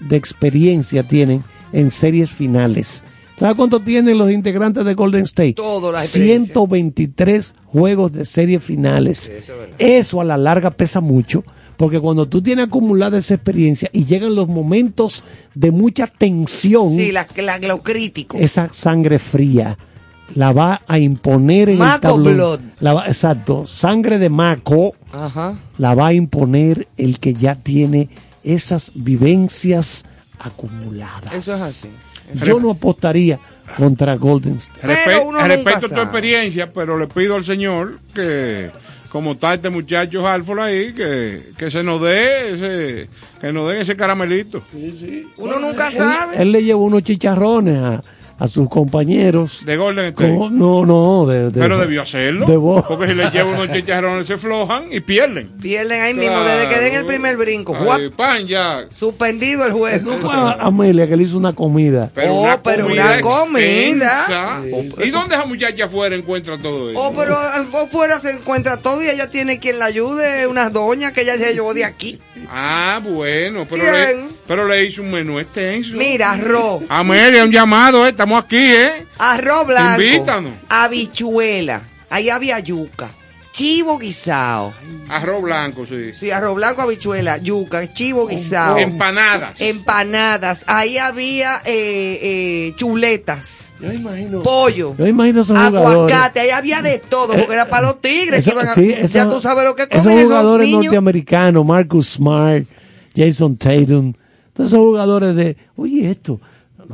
S3: de experiencia tienen en series finales. ¿Sabes cuánto tienen los integrantes de Golden State?
S2: Todo la experiencia.
S3: 123 juegos de series finales. Eso a la larga pesa mucho, porque cuando tú tienes acumulada esa experiencia y llegan los momentos de mucha tensión,
S2: Sí, la, la- lo crítico.
S3: esa sangre fría la va a imponer en el
S2: Maco
S3: tablón.
S2: blood.
S3: La va- exacto, sangre de maco
S2: Ajá.
S3: la va a imponer el que ya tiene esas vivencias acumuladas.
S2: Eso es así.
S3: Yo no apostaría contra Golden State.
S4: Respe- respeto tu experiencia, pero le pido al señor que, como está este muchacho Halford ahí, que, que se nos dé ese, que nos den ese caramelito.
S2: Uno nunca
S3: Él,
S2: sabe.
S3: él le llevó unos chicharrones a, a sus compañeros.
S4: De Golden State.
S3: Como- no, no, de, de-
S4: pero debió hacerlo.
S3: de
S4: porque si le llevan unos chicharrones se flojan y pierden.
S2: Pierden ahí mismo desde que den el primer brinco.
S4: Ay, pan ya.
S2: Suspendido el juego.
S3: No fue a Amelia que le hizo una comida.
S4: Pero
S2: Oh,
S4: una
S2: pero
S4: comida
S2: una comida.
S4: ¿Y dónde esa muchacha afuera encuentra todo eso?
S2: Oh, pero afuera se encuentra todo y ella tiene quien la ayude, unas doñas que ella se llevó de aquí.
S4: Ah, bueno, pero
S2: ¿Quién?
S4: le, pero le hizo un menú extenso.
S2: Mira, arroz,
S4: Amelia, un llamado, eh, estamos aquí, ¿eh?
S2: arroz blanco,
S4: Invítanos.
S2: habichuela, ahí había yuca, chivo guisado,
S4: Arroz blanco, sí.
S2: sí, arroz blanco, habichuela, yuca, chivo guisado,
S4: Empanadas.
S2: empanadas, ahí había eh, eh, chuletas,
S3: Yo imagino.
S2: pollo,
S3: Yo imagino esos jugadores.
S2: aguacate, ahí había de todo, porque era para los tigres,
S3: Eso-
S2: que iban a-
S3: sí,
S2: ya tú sabes lo que comen esos
S3: jugadores
S2: niños.
S3: norteamericanos, Marcus Smart, Jason Tatum, todos esos jugadores de, oye, esto.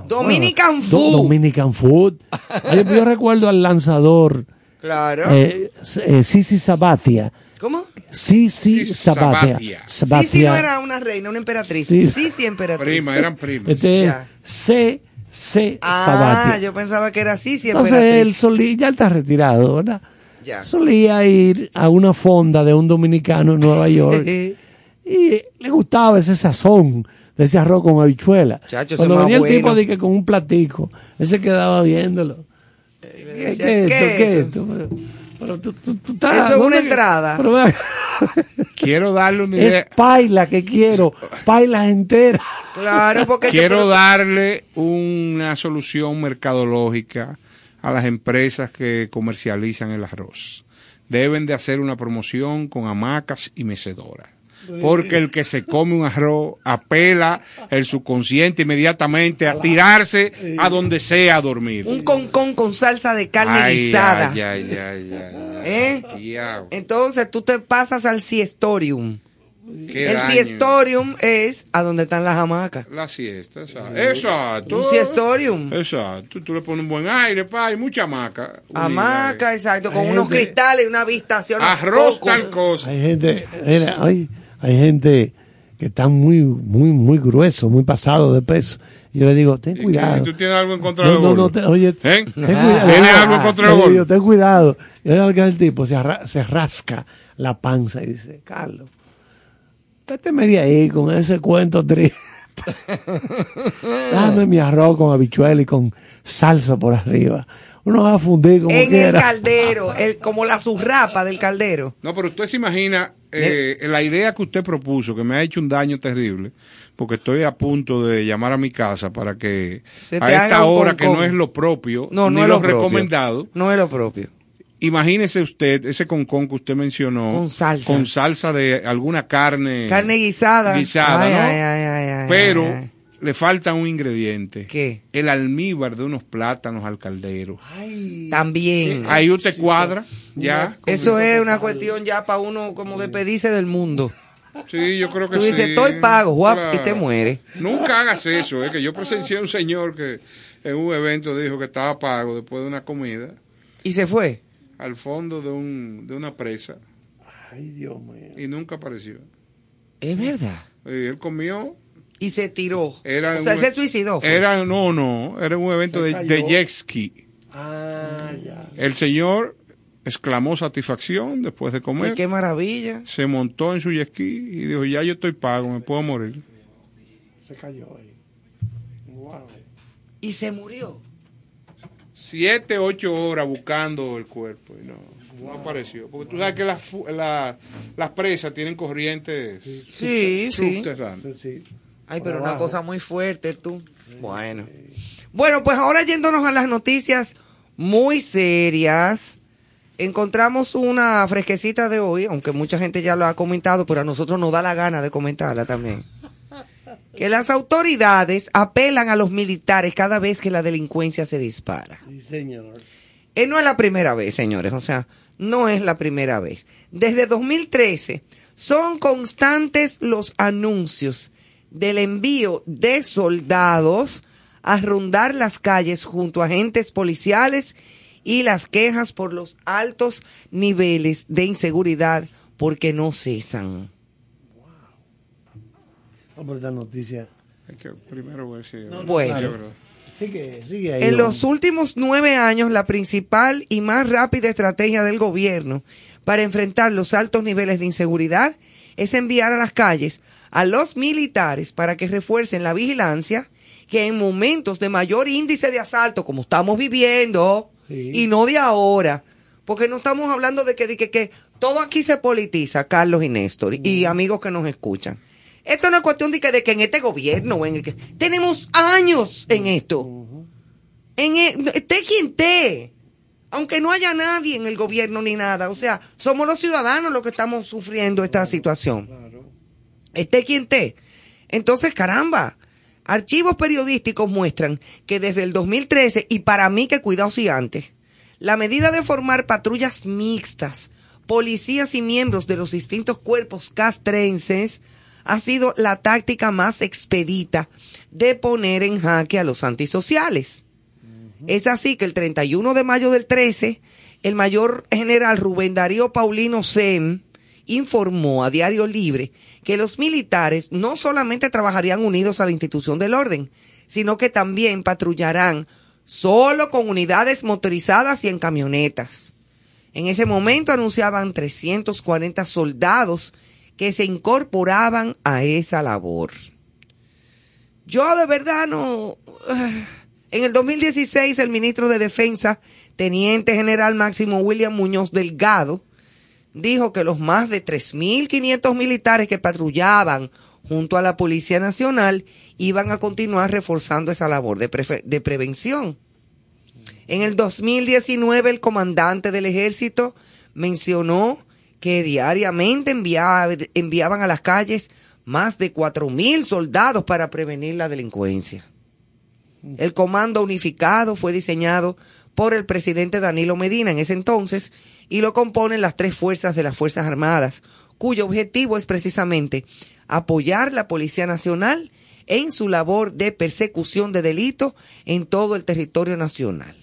S2: Dominican
S3: bueno,
S2: food.
S3: Dominican Food. Yo recuerdo al lanzador,
S2: Claro.
S3: eh, eh, Sisi Sabatia.
S2: ¿Cómo?
S3: Sisi Sabatia.
S4: Sabatia.
S2: Sí, no era una reina, una emperatriz.
S3: Sí,
S2: emperatriz.
S4: Prima, eran primas.
S3: Este
S2: Ya.
S3: C. C.
S2: Ah,
S3: Sabatia.
S2: yo pensaba que era sí, sí,
S3: Entonces
S2: emperatriz.
S3: él solía, ya está retirado, ¿verdad?
S2: Ya.
S3: Solía ir a una fonda de un dominicano en Nueva York y le gustaba ese sazón de ese arroz con habichuela.
S2: Chacho,
S3: Cuando venía el
S2: bueno.
S3: tipo de que con un platico, él se quedaba viéndolo. ¿Qué,
S2: decía,
S3: qué es
S2: ¿qué
S3: esto?
S2: es
S3: ¿Qué es esto? Pero, tú, tú- tú estás-
S2: Eso es una
S3: ¿dónde que-
S2: entrada.
S3: pero
S4: Quiero darle una
S3: es
S4: idea.
S3: paila que quiero, paila entera.
S2: Claro, porque
S4: Quiero darle una solución mercadológica a las empresas que comercializan el arroz. Deben de hacer una promoción con hamacas y mecedoras. Porque el que se come un arroz apela el subconsciente inmediatamente a tirarse a donde sea a dormir.
S2: un concón con salsa de carne
S4: Ay,
S2: guisada.
S4: ay, ay, ay, ay, ay.
S2: ¿Eh? Entonces tú te pasas al siestorium.
S4: Qué
S2: el
S4: daño.
S2: siestorium es a donde están las hamacas.
S4: La siesta, exacto. Exacto.
S2: Un siestorium.
S4: Exacto. Tú le pones un buen aire, pa, y mucha hamaca.
S2: Hamaca, exacto, con
S3: Hay
S2: unos
S3: gente-
S2: cristales y una habitación.
S4: Arroz tal cosa.
S3: Hay gente, mira, hay, hay gente que está muy, muy, muy grueso, muy pasado de peso. Yo le digo, ten cuidado.
S4: ¿Tú tienes algo en contra
S3: No,
S4: de los
S3: no, no, te- oye,
S4: ¿Eh?
S3: ten cuidado.
S4: ¿Tienes algo en contra de los
S3: Le digo,
S4: gordos?
S3: ten cuidado. Y ahora que el tipo se, arra- se rasca la panza y dice, Carlos, vete media ahí con ese cuento triste. Dame mi arroz con habichuela y con salsa por arriba. Uno va a fundir como
S2: En el caldero, el, como la surrapa del caldero.
S4: No, pero usted se imagina eh, la idea que usted propuso, que me ha hecho un daño terrible, porque estoy a punto de llamar a mi casa para que
S2: Se te
S4: a esta hora que no es lo propio,
S2: No,
S4: ni
S2: es
S4: lo, recomendado,
S2: No es lo propio.
S4: imagínese usted ese concón que usted mencionó,
S2: Con salsa.
S4: con salsa de alguna carne,
S2: Carne guisada.
S4: guisada,
S2: Ay,
S4: ¿no?
S2: ay, ay, ay, ay,
S4: pero
S2: ay.
S4: Le falta un ingrediente,
S2: ¿Qué?
S4: el almíbar de unos plátanos al caldero.
S2: También.
S4: Ahí usted cuadra, ya.
S2: Eso es una cuestión ya para uno como despedirse del mundo.
S4: Sí, yo creo que
S2: Tú
S4: sí.
S2: dices, estoy pago, guap, y
S4: Claro.
S2: te mueres.
S4: Nunca hagas eso, es que yo presencié a un señor que en un evento dijo que estaba pago después de una comida
S2: Y se fue.
S4: al fondo de un de una presa
S3: Ay, Dios mío.
S4: y nunca apareció.
S2: Es verdad.
S4: Y él comió.
S2: Y se tiró.
S4: Era
S2: o sea,
S4: un-
S2: se suicidó. fue.
S4: Era no, no, era un evento de, de jet ski.
S3: Ah, ya.
S4: El señor exclamó satisfacción después de
S2: Ay,
S4: comer.
S2: qué maravilla.
S4: Se montó en su jet ski y dijo, "Ya yo estoy pago, me puedo morir."
S3: Se cayó ahí. Wow.
S2: Y se murió.
S4: siete, ocho horas buscando el cuerpo y no, no apareció. Porque tú sabes que las, la- las presas tienen corrientes
S2: Sí, sí.
S4: subterráneas.
S3: Sí, sí.
S2: Ay, pero una cosa muy fuerte, tú. Bueno. Bueno, pues ahora yéndonos a las noticias muy serias, encontramos una fresquecita de hoy, aunque mucha gente ya lo ha comentado, pero a nosotros nos da la gana de comentarla también. Que las autoridades apelan a los militares cada vez que la delincuencia se dispara.
S3: Sí, señor.
S2: Eh, no es la primera vez, señores, o sea, no es la primera vez. Desde 2013 son constantes los anuncios del envío de soldados a rondar las calles junto a agentes policiales y las quejas por los altos niveles de inseguridad porque no cesan.
S3: No, pero esta noticia.
S4: Hay que primero.
S2: Bueno.
S4: Creo.
S3: Sigue, sigue ahí.
S2: En
S3: hombre.
S2: los últimos nueve años, la principal y más rápida estrategia del gobierno para enfrentar los altos niveles de inseguridad es enviar a las calles a los militares para que refuercen la vigilancia que en momentos de mayor índice de asalto, como estamos viviendo,
S3: Sí.
S2: y no de ahora, porque no estamos hablando de que, de que, que todo aquí se politiza, Carlos y Néstor, y amigos que nos escuchan. Esto no es cuestión de que, de que en este gobierno, en el que, tenemos años en esto. En el- esté quien esté. Aunque no haya nadie en el gobierno ni nada. O sea, somos los ciudadanos los que estamos sufriendo esta situación. Esté quien esté. Entonces, caramba, archivos periodísticos muestran que desde el 2013, y para mí que cuidado si antes, la medida de formar patrullas mixtas, policías y miembros de los distintos cuerpos castrenses, ha sido la táctica más expedita de poner en jaque a los antisociales. Es así que el 31 de mayo del 13, el mayor general Rubén Darío Paulino Sem informó a Diario Libre que los militares no solamente trabajarían unidos a la institución del orden, sino que también patrullarán solo con unidades motorizadas y en camionetas. En ese momento anunciaban 340 soldados que se incorporaban a esa labor. Yo de verdad no... En el 2016 el ministro de Defensa, Teniente General Máximo William Muñoz Delgado, dijo que los más de 3.500 militares que patrullaban junto a la Policía Nacional iban a continuar reforzando esa labor de, prevención. En el 2019 el comandante del ejército mencionó que diariamente enviaba- enviaban a las calles más de 4.000 soldados para prevenir la delincuencia. El Comando Unificado fue diseñado por el presidente Danilo Medina en ese entonces y lo componen las tres fuerzas de las Fuerzas Armadas, cuyo objetivo es precisamente apoyar la Policía Nacional en su labor de persecución de delitos en todo el territorio nacional.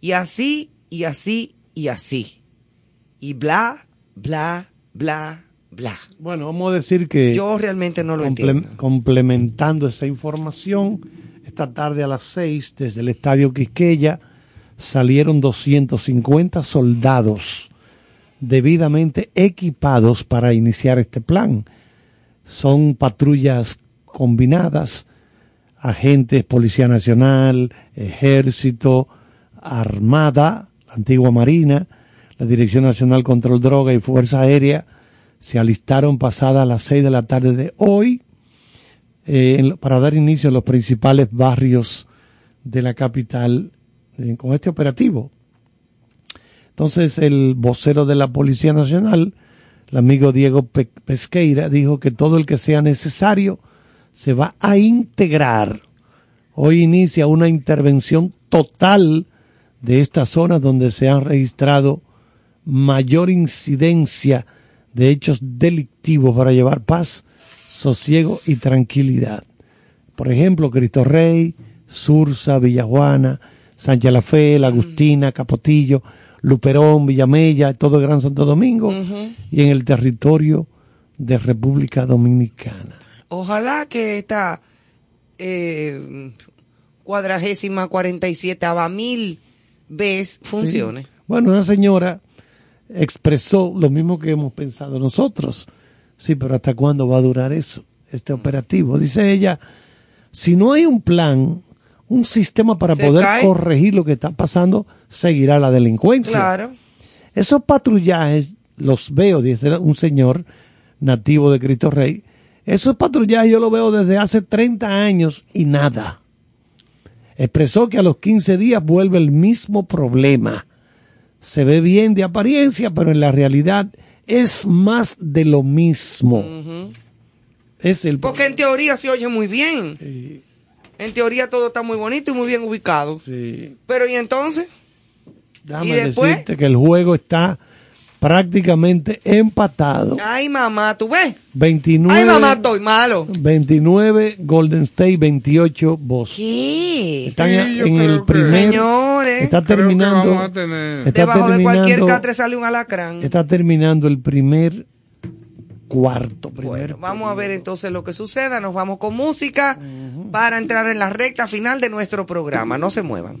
S2: Y así, y así, y así. Y bla, bla, bla, bla.
S3: Bueno, vamos a decir que...
S2: Yo realmente no lo
S3: comple-
S2: entiendo.
S3: Complementando esa información, esta tarde a las 6, desde el Estadio Quisqueya, salieron 250 soldados debidamente equipados para iniciar este plan. Son patrullas combinadas, agentes, Policía Nacional, Ejército, Armada, la antigua Marina, la Dirección Nacional Control Droga y Fuerza Aérea se alistaron pasadas las 6 de la tarde de hoy eh, para dar inicio a los principales barrios de la capital eh, con este operativo. Entonces el vocero de la Policía Nacional, el amigo Diego Pe- Pesqueira, dijo que todo el que sea necesario se va a integrar. Hoy inicia una intervención total de estas zonas donde se han registrado mayor incidencia de hechos delictivos para llevar paz, sosiego y tranquilidad. Por ejemplo, Cristo Rey, Sursa, Villajuana, Sánchez La Fe, La Agustina, Capotillo, Luperón, Villamella, todo el Gran Santo Domingo y en el territorio de República Dominicana.
S2: Ojalá que esta eh, cuadragésima cuarenta y siete mil vez funcione.
S3: Sí. Bueno, una señora expresó lo mismo que hemos pensado nosotros. Sí, pero ¿hasta cuándo va a durar eso, este operativo? Dice ella, si no hay un plan, un sistema para poder
S2: cae.
S3: corregir lo que está pasando, seguirá la delincuencia.
S2: Claro.
S3: Esos patrullajes los veo, dice un señor nativo de Cristo Rey. Esos patrullajes yo los veo desde hace 30 años y nada. Expresó que a los 15 días vuelve el mismo problema. Se ve bien de apariencia, pero en la realidad es más de lo mismo. Es el
S2: Porque en teoría se oye muy bien. En teoría todo está muy bonito y muy bien ubicado. Pero ¿y entonces?
S3: Déjame
S2: ¿Y después?
S3: decirte que el juego está prácticamente empatado.
S2: Ay, mamá, ¿tú ves?
S3: 29,
S2: Ay, mamá, estoy malo.
S3: 29 Golden State, 28 Boston.
S2: ¿Qué?
S3: Están
S4: Sí,
S3: en el primer.
S2: Señores.
S3: Está
S4: Creo que
S3: terminando.
S4: vamos a tener-
S3: está
S2: Debajo de cualquier
S3: terminando-
S2: catre sale un alacrán.
S3: Está terminando el primer cuarto. Primer
S2: Bueno, vamos a ver entonces lo que suceda. Nos vamos con música para entrar en la recta final de nuestro programa. No se muevan.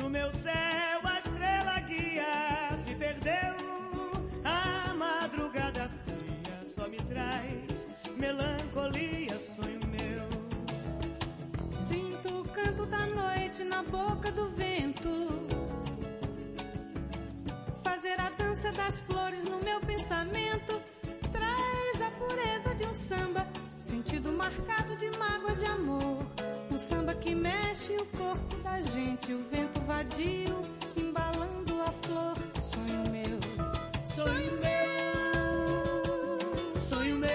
S13: no meu céu a estrela guia se perdeu. A madrugada fria só me traz melancolia. Sonho meu,
S14: Sinto o canto da noite na boca do vento. Fazer a dança das flores no meu pensamento traz a pureza de um samba, sentido marcado de mágoas de amor. Samba que mexe o corpo da gente, o vento vadio embalando a flor. Sonho meu,
S13: sonho meu, sonho meu,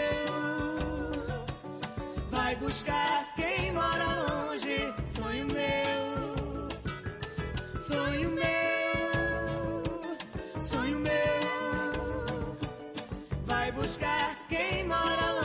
S13: vai buscar quem mora longe. Sonho meu, sonho meu, sonho meu, vai buscar quem mora longe.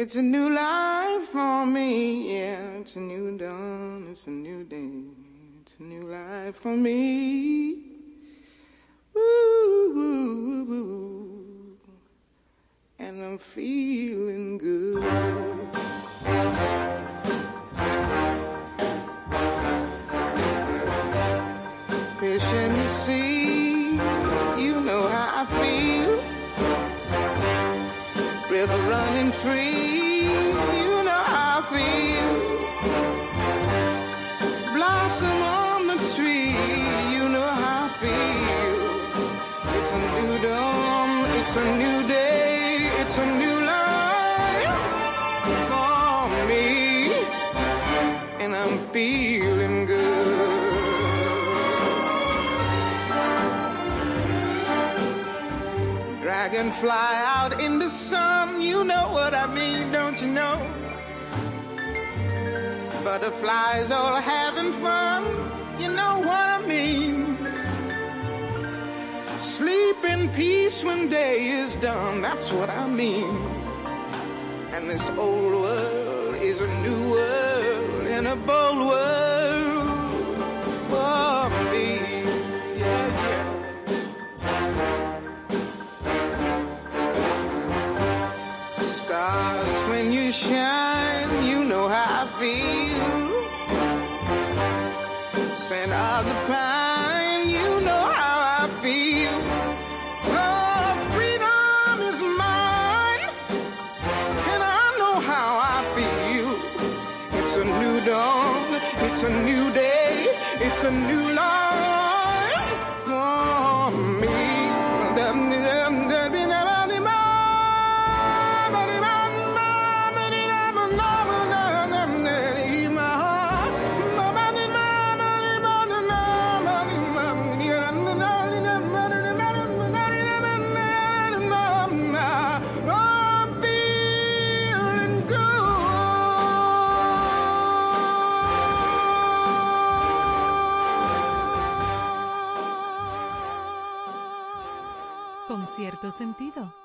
S15: It's a new life for me, yeah. It's a new dawn, it's a new day. It's a new life for me. That's what I mean. And this old
S6: Cierto sentido.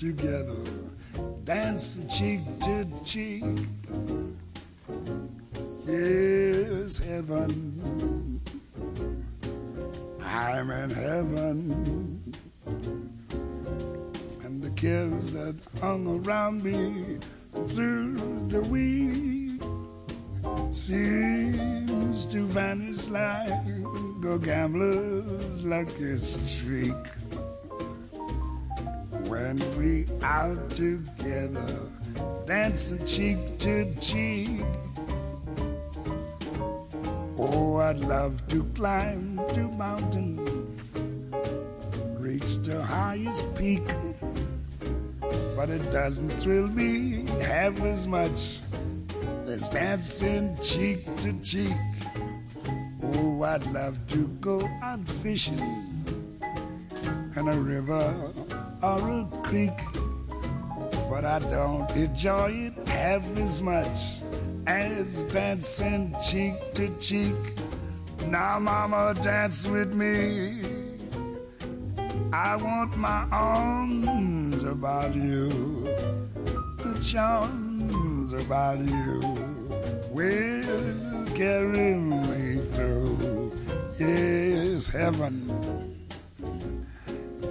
S16: Together, dance cheek to cheek. Yes, heaven. I'm in heaven. And the cares that hung around me through the week seems to vanish like a gambler's lucky streak. When we out together, dancing cheek to cheek. Oh, I'd love to climb to mountain, reach the highest peak. But it doesn't thrill me half as much as dancing cheek to cheek. Oh, I'd love to go out fishing in a river or a creek but I don't enjoy it half as much as dancing cheek to cheek. Now, mama, dance with me. I want my arms about you, the charms about you will carry me through. Yes, heaven.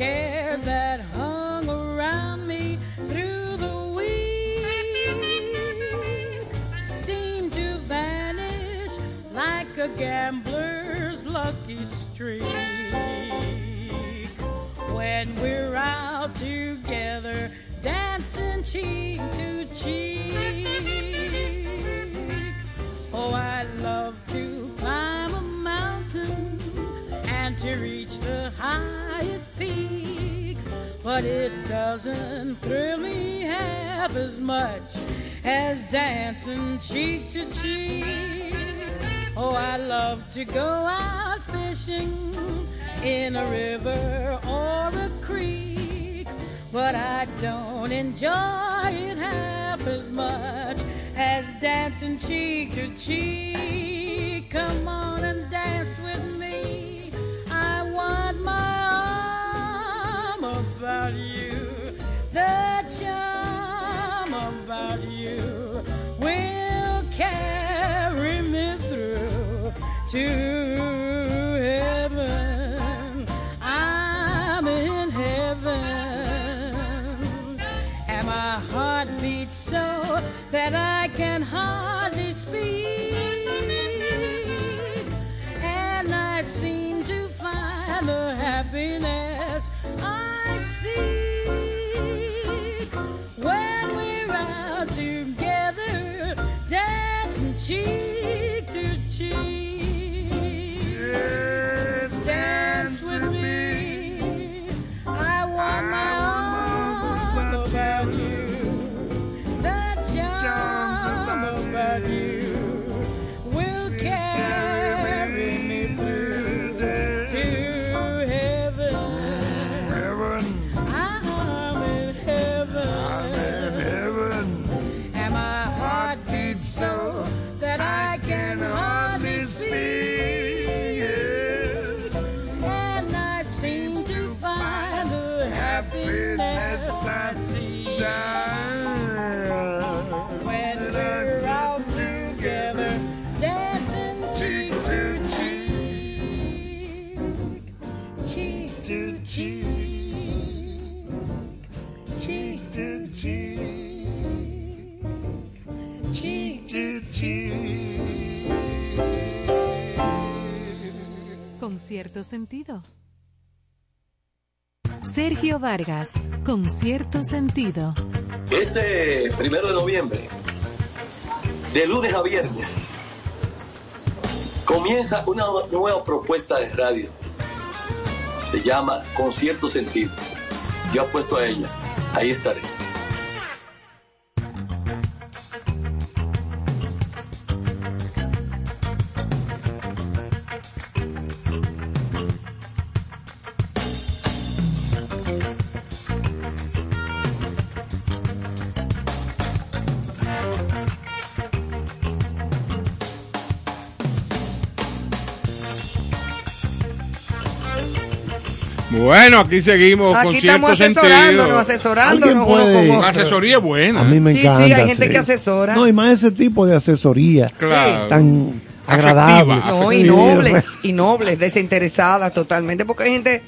S14: cares that hung around me through the week seem to vanish like a gambler's lucky streak when we're out together dancing cheek to cheek. Oh, I love to reach the highest peak, but it doesn't thrill me half as much as dancing cheek to cheek. Oh, I love to go out fishing in a river or a creek, but I don't enjoy it half as much as dancing cheek to cheek. Come on and dance with me. Want my arm about you. The charm about you will carry me through to heaven. I'm in heaven, and my heart beats so that I
S6: cierto sentido. Sergio Vargas, con cierto sentido.
S17: Este primero de noviembre, de lunes a viernes, comienza una nueva propuesta de radio. Se llama Con cierto sentido. Yo apuesto a ella. Ahí estaré.
S4: Bueno, aquí seguimos con
S2: Aquí
S4: cierto
S2: estamos asesorándonos,
S4: sentido.
S2: asesorándonos uno con otro.
S4: La asesoría es buena.
S3: A mí me
S2: Sí,
S3: encanta.
S2: sí, hay gente que asesora.
S3: No, y más ese tipo de asesoría.
S4: Claro.
S3: Tan agradable.
S2: No, y nobles, y nobles, desinteresadas totalmente, porque hay gente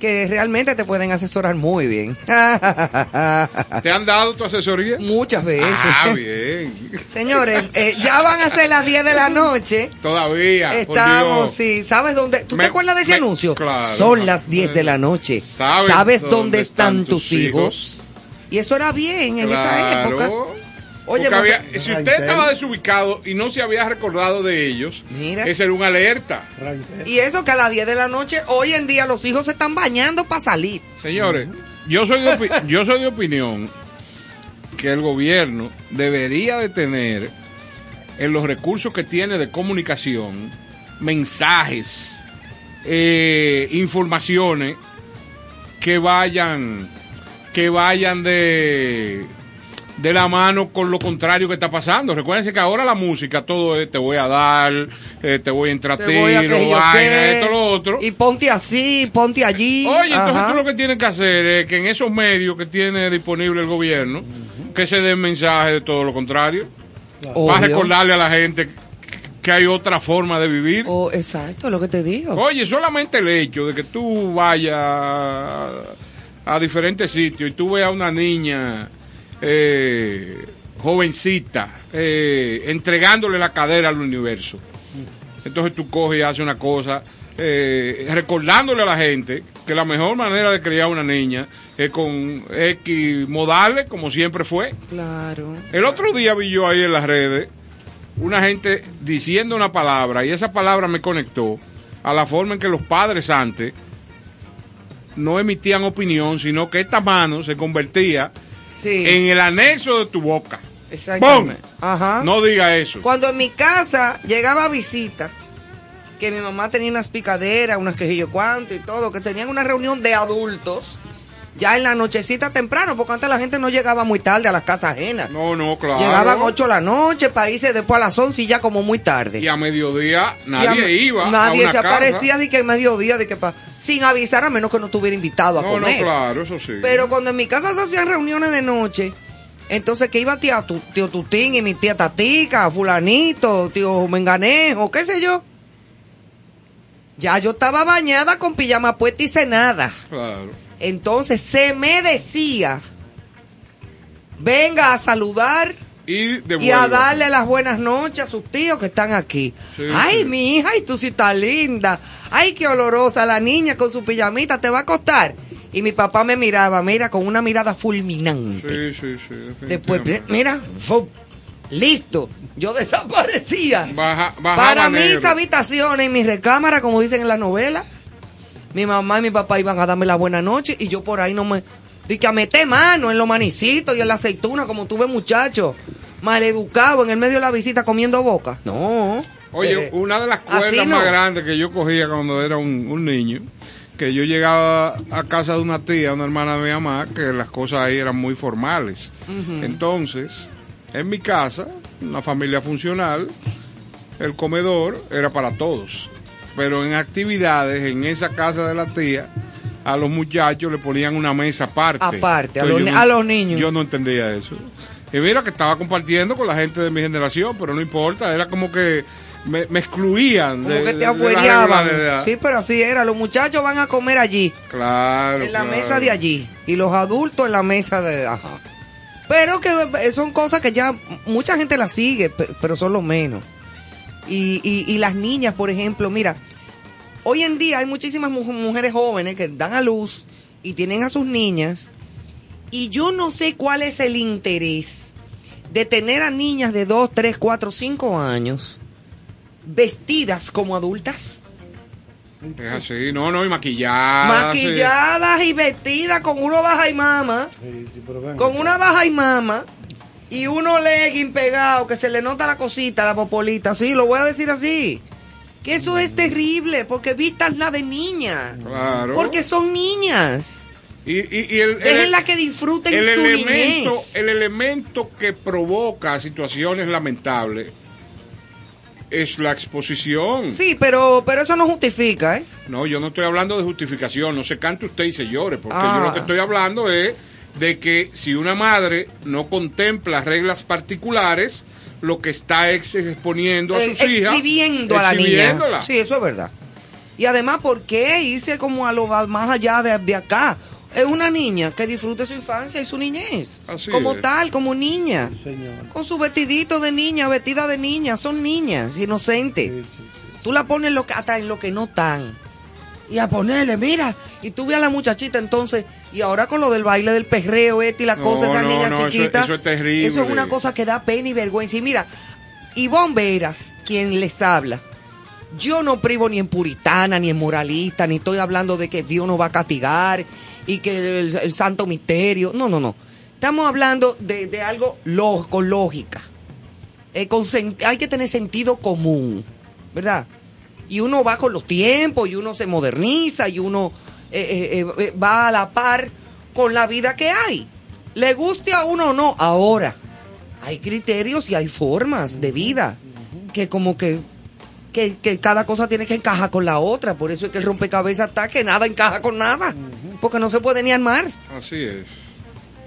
S2: que realmente te pueden asesorar muy bien.
S4: ¿Te han dado tu asesoría?
S2: Muchas veces.
S4: Ah, bien.
S2: Señores, eh, ya van a ser las 10 de la noche.
S4: Todavía.
S2: Estamos, sí. ¿Sabes dónde? ¿Tú
S4: Me-
S2: te acuerdas de ese
S4: me-
S2: anuncio?
S4: claro.
S2: Son las 10 de la noche.
S4: ¿Sabes
S2: ¿Sabes,
S4: dónde
S2: dónde están, tus hijos? Y eso era bien en esa época. Oye,
S4: había- si usted estaba desubicado y no se había recordado de ellos, esa era una alerta.
S2: y eso que a las 10 de la noche, hoy en día los hijos se están bañando para salir.
S4: Señores, yo soy, de yo soy de opinión que el gobierno debería de tener en los recursos que tiene de comunicación mensajes, eh, informaciones que vayan que vayan de de la mano con lo contrario que está pasando. Recuérdense que ahora la música todo es te voy a dar, eh, te voy a entrar tiro, vaina, esto, lo otro.
S2: Y ponte así, ponte allí.
S4: Oye, entonces tú lo que tienes que hacer es que en esos medios que tiene disponible el gobierno, que se den mensajes de todo lo contrario.
S2: Obvio.
S4: Para recordarle a la gente que hay otra forma de vivir.
S2: Oh, exacto, lo que te digo.
S4: Oye, solamente el hecho de que tú vayas a, a diferentes sitios y tú veas a una niña eh, jovencita eh, entregándole la cadera al universo. Entonces tú coges y haces una cosa eh, recordándole a la gente que la mejor manera de criar una niña es con X modales, como siempre fue.
S2: Claro.
S4: El otro día vi yo ahí en las redes una gente diciendo una palabra y esa palabra me conectó a la forma en que los padres antes no emitían opinión, sino que esta mano se convertía en el anexo de tu boca.
S2: Exactamente. Ajá.
S4: No diga eso.
S2: Cuando en mi casa llegaba visita, que mi mamá tenía unas picaderas, unas quejillo cuanto y todo, que tenían una reunión de adultos, ya en la nochecita temprano, porque antes la gente no llegaba muy tarde a las casas ajenas.
S4: No, no, claro.
S2: Llegaban 8 de la noche para irse después a las 11 y ya como muy tarde.
S4: Y a mediodía nadie
S2: a
S4: iba
S2: Nadie
S4: a una
S2: se
S4: casa.
S2: aparecía de que en mediodía, de que pa- sin avisar a menos que no estuviera invitado a
S4: No, no,
S2: comer.
S4: claro, eso sí.
S2: Pero cuando en mi casa se hacían reuniones de noche, entonces que iba tía, tu, tío Tutín y mi tía Tatica, fulanito, tío Menganejo, qué sé yo. Ya yo estaba bañada con pijama puesta y cenada.
S4: Claro.
S2: Entonces se me decía, venga a saludar
S4: Y,
S2: y a darle las buenas noches a sus tíos que están aquí.
S4: Sí,
S2: Ay,
S4: sí.
S2: mi hija, y tú sí estás linda. Ay, qué olorosa la niña con su pijamita, te va a acostar. Y mi papá me miraba, mira, con una mirada fulminante.
S4: Sí, sí, sí.
S2: Después, mira, listo. Yo desaparecía.
S4: Baja,
S2: Para
S4: negro.
S2: mis habitaciones, en mi recámara, como dicen en la novela, mi mamá y mi papá iban a darme la buena noche y yo por ahí no me... Di que a meter mano en los manicitos y en la aceituna, como tuve muchacho, maleducado en el medio de la visita comiendo boca. No.
S4: Oye,
S2: Eh,
S4: una de las cuerdas
S2: no.
S4: más grandes que yo cogía cuando era un, un niño, que yo llegaba a casa de una tía, una hermana de mi mamá, que las cosas ahí eran muy formales. Entonces, en mi casa, una familia funcional, el comedor era para todos. Pero en actividades, en esa casa de la tía, a los muchachos le ponían una mesa aparte.
S2: Aparte, a los
S4: no-
S2: a los niños.
S4: Yo no entendía eso. Y mira que estaba compartiendo con la gente de mi generación, pero no importa, era como que me, me excluían
S2: Como
S4: de,
S2: que te afuereaban. Sí, pero así era. Los muchachos van a comer allí.
S4: Claro.
S2: en la
S4: claro.
S2: mesa de allí y los adultos en la mesa de ajá. pero que eh, son cosas que ya mucha gente las sigue pe- pero son lo menos y, y, y las niñas por ejemplo mira hoy en día hay muchísimas mu- mujeres jóvenes que dan a luz y tienen a sus niñas y yo no sé cuál es el interés de tener a niñas de 2, 3, 4, 5 años vestidas como adultas
S4: Es así, no, no, y maquillada.
S2: maquilladas y vestidas con uno baja y mama, con una baja y mama y uno legging pegado que se le nota la cosita, la popolita, sí, lo voy a decir así. Que eso es terrible, porque vístanla de niña.
S4: Claro.
S2: Porque son niñas.
S4: Y, y, y el,
S2: que disfruten
S4: el
S2: su
S4: elemento,
S2: niñez.
S4: el elemento que provoca situaciones lamentables es la exposición.
S2: Sí, pero, pero eso no justifica, ¿eh?
S4: No, yo no estoy hablando de justificación, no se cante usted y se llore, porque
S2: Ah.
S4: yo lo que estoy hablando es de que si una madre no contempla reglas particulares, lo que está es exponiendo a
S2: Eh,
S4: sus hijas.
S2: exhibiendo a la niña. Sí, eso es verdad. Y además, ¿por qué irse como a lo más allá de, de acá? Es una niña que disfrute su infancia y su niñez.
S4: Así
S2: como
S4: es.
S2: tal, como niña. Con su vestidito de niña, vestida de niña. Son niñas, inocentes. Tú la pones lo que, hasta en lo que no están. Y a ponerle, mira. Y tú a la muchachita entonces. Y ahora con lo del baile del perreo, este y la
S4: No,
S2: cosa, esa
S4: no,
S2: niña
S4: no,
S2: chiquita.
S4: eso es terrible.
S2: Eso es una cosa que da pena y vergüenza. Y mira, Ivonne Veras, quien les habla. Yo no privo ni en puritana, ni en moralista, ni estoy hablando de que Dios nos va a castigar y que el, el santo misterio. No, no, no. Estamos hablando de, de algo con lógica. Eh, con hay que tener sentido común, ¿verdad? Y uno va con los tiempos, y uno se moderniza, y uno eh, eh, eh, va a la par con la vida que hay. Le guste a uno o no. Ahora, hay criterios y hay formas de vida que como que, que, que cada cosa tiene que encajar con la otra. Por eso es que el rompecabezas está que nada encaja con nada. Porque no se puede ni armar.
S4: Así es.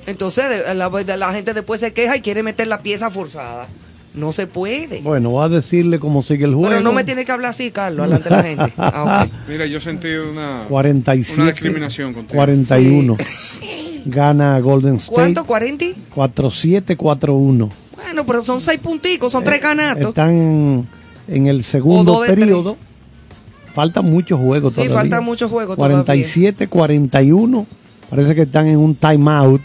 S2: Entonces la, la gente después se queja y quiere meter la pieza forzada. No se puede.
S3: Bueno, voy a decirle cómo sigue el juego.
S2: Pero no me tiene que hablar así, Carlos, delante de la gente. Ah, ok.
S4: Mira, yo sentí una,
S3: 47,
S4: una discriminación contigo.
S3: 41. Gana Golden State.
S2: ¿Cuánto? ¿40?
S3: 4-7-4-1.
S2: Bueno, pero son seis punticos, son tres ganatos.
S3: Están en el segundo periodo. Faltan muchos juegos
S2: Sí,
S3: todavía.
S2: faltan muchos juegos todavía.
S3: 47-41. Parece que están en un timeout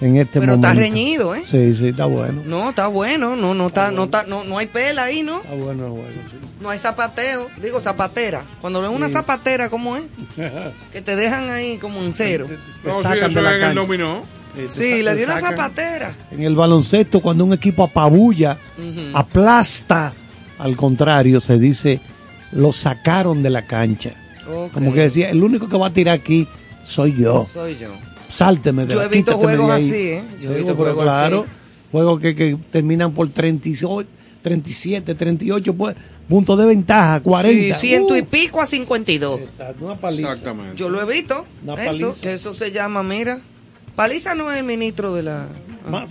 S3: en este
S2: Pero
S3: momento.
S2: está reñido, ¿eh?
S3: Sí, sí, está bueno.
S2: No, está bueno, no, no está, no está, no, no hay pela ahí, ¿no?
S3: Está bueno el juego,
S2: No hay zapateo, digo zapatera. Cuando ven una zapatera, ¿cómo es? Que te dejan ahí como en cero.
S3: Te No, sí, sacan eso de la es en el cancha.
S4: dominó.
S2: Sí, le dio una zapatera.
S3: En el baloncesto, cuando un equipo apabulla, aplasta, al contrario, se dice, lo sacaron de la cancha. Como que decía, el único que va a tirar aquí soy yo.
S2: Soy yo.
S3: Sálteme de
S2: Yo he visto
S3: de
S2: juegos así, ¿eh? Yo he visto juegos
S3: claro,
S2: así.
S3: juegos que, que terminan por 38, 37, 38 pu- puntos de ventaja, 40.
S2: Sí, ciento y
S3: Uh,
S2: pico a 52.
S3: una paliza.
S4: Exactamente.
S2: Yo lo he visto.
S3: Una
S2: Eso,
S3: paliza.
S2: que eso se llama, mira. Paliza no es el ministro de la.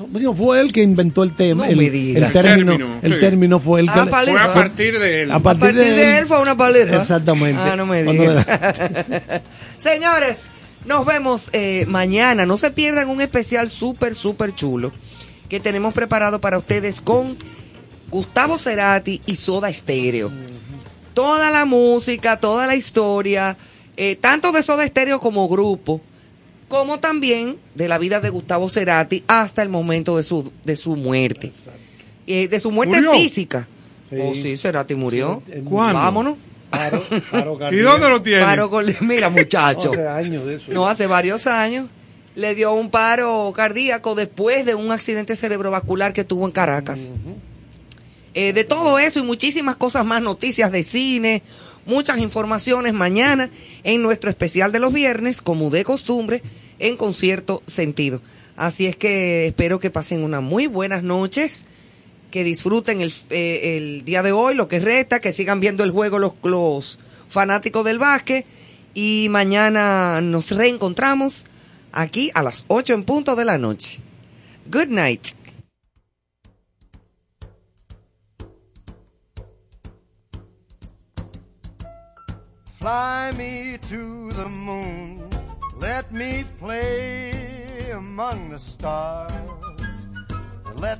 S3: Digo, Fue él que inventó el tema.
S2: No
S3: el, el término,
S4: El término,
S3: el
S4: sí.
S3: término fue el que
S2: Ah, paliza.
S4: Fue a partir de él.
S3: A
S2: A partir de él fue una paliza.
S3: Exactamente.
S2: Ah, no me digas. Señores, nos vemos eh, mañana. No se pierdan un especial súper, súper chulo que tenemos preparado para ustedes con Gustavo Cerati y Soda Stereo. Toda la música, toda la historia, eh, tanto de Soda Stereo como grupo, como también de la vida de Gustavo Cerati hasta el momento de su, de su muerte. Eh, de su muerte
S4: ¿Murió?
S2: física.
S3: Sí.
S2: Oh, sí, Cerati murió.
S4: ¿Cuándo?
S2: Vámonos.
S3: Paro- paro
S4: ¿Y dónde lo tiene?
S2: Paro mira, muchacho.
S3: Hace años de eso.
S2: No, hace varios años. Le dio un paro cardíaco después de un accidente cerebrovascular que tuvo en Caracas. Eh, de todo eso y muchísimas cosas más, noticias de cine, muchas informaciones mañana en nuestro especial de los viernes, como de costumbre, en concierto sentido. Así es que espero que pasen unas muy buenas noches, que disfruten el, eh, el día de hoy, lo que resta, que sigan viendo el juego los, los fanáticos del básquet y mañana nos reencontramos aquí a las 8 en punto de la noche. Good night.
S18: Fly me to the moon, let me play among the stars. Let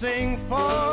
S10: sing for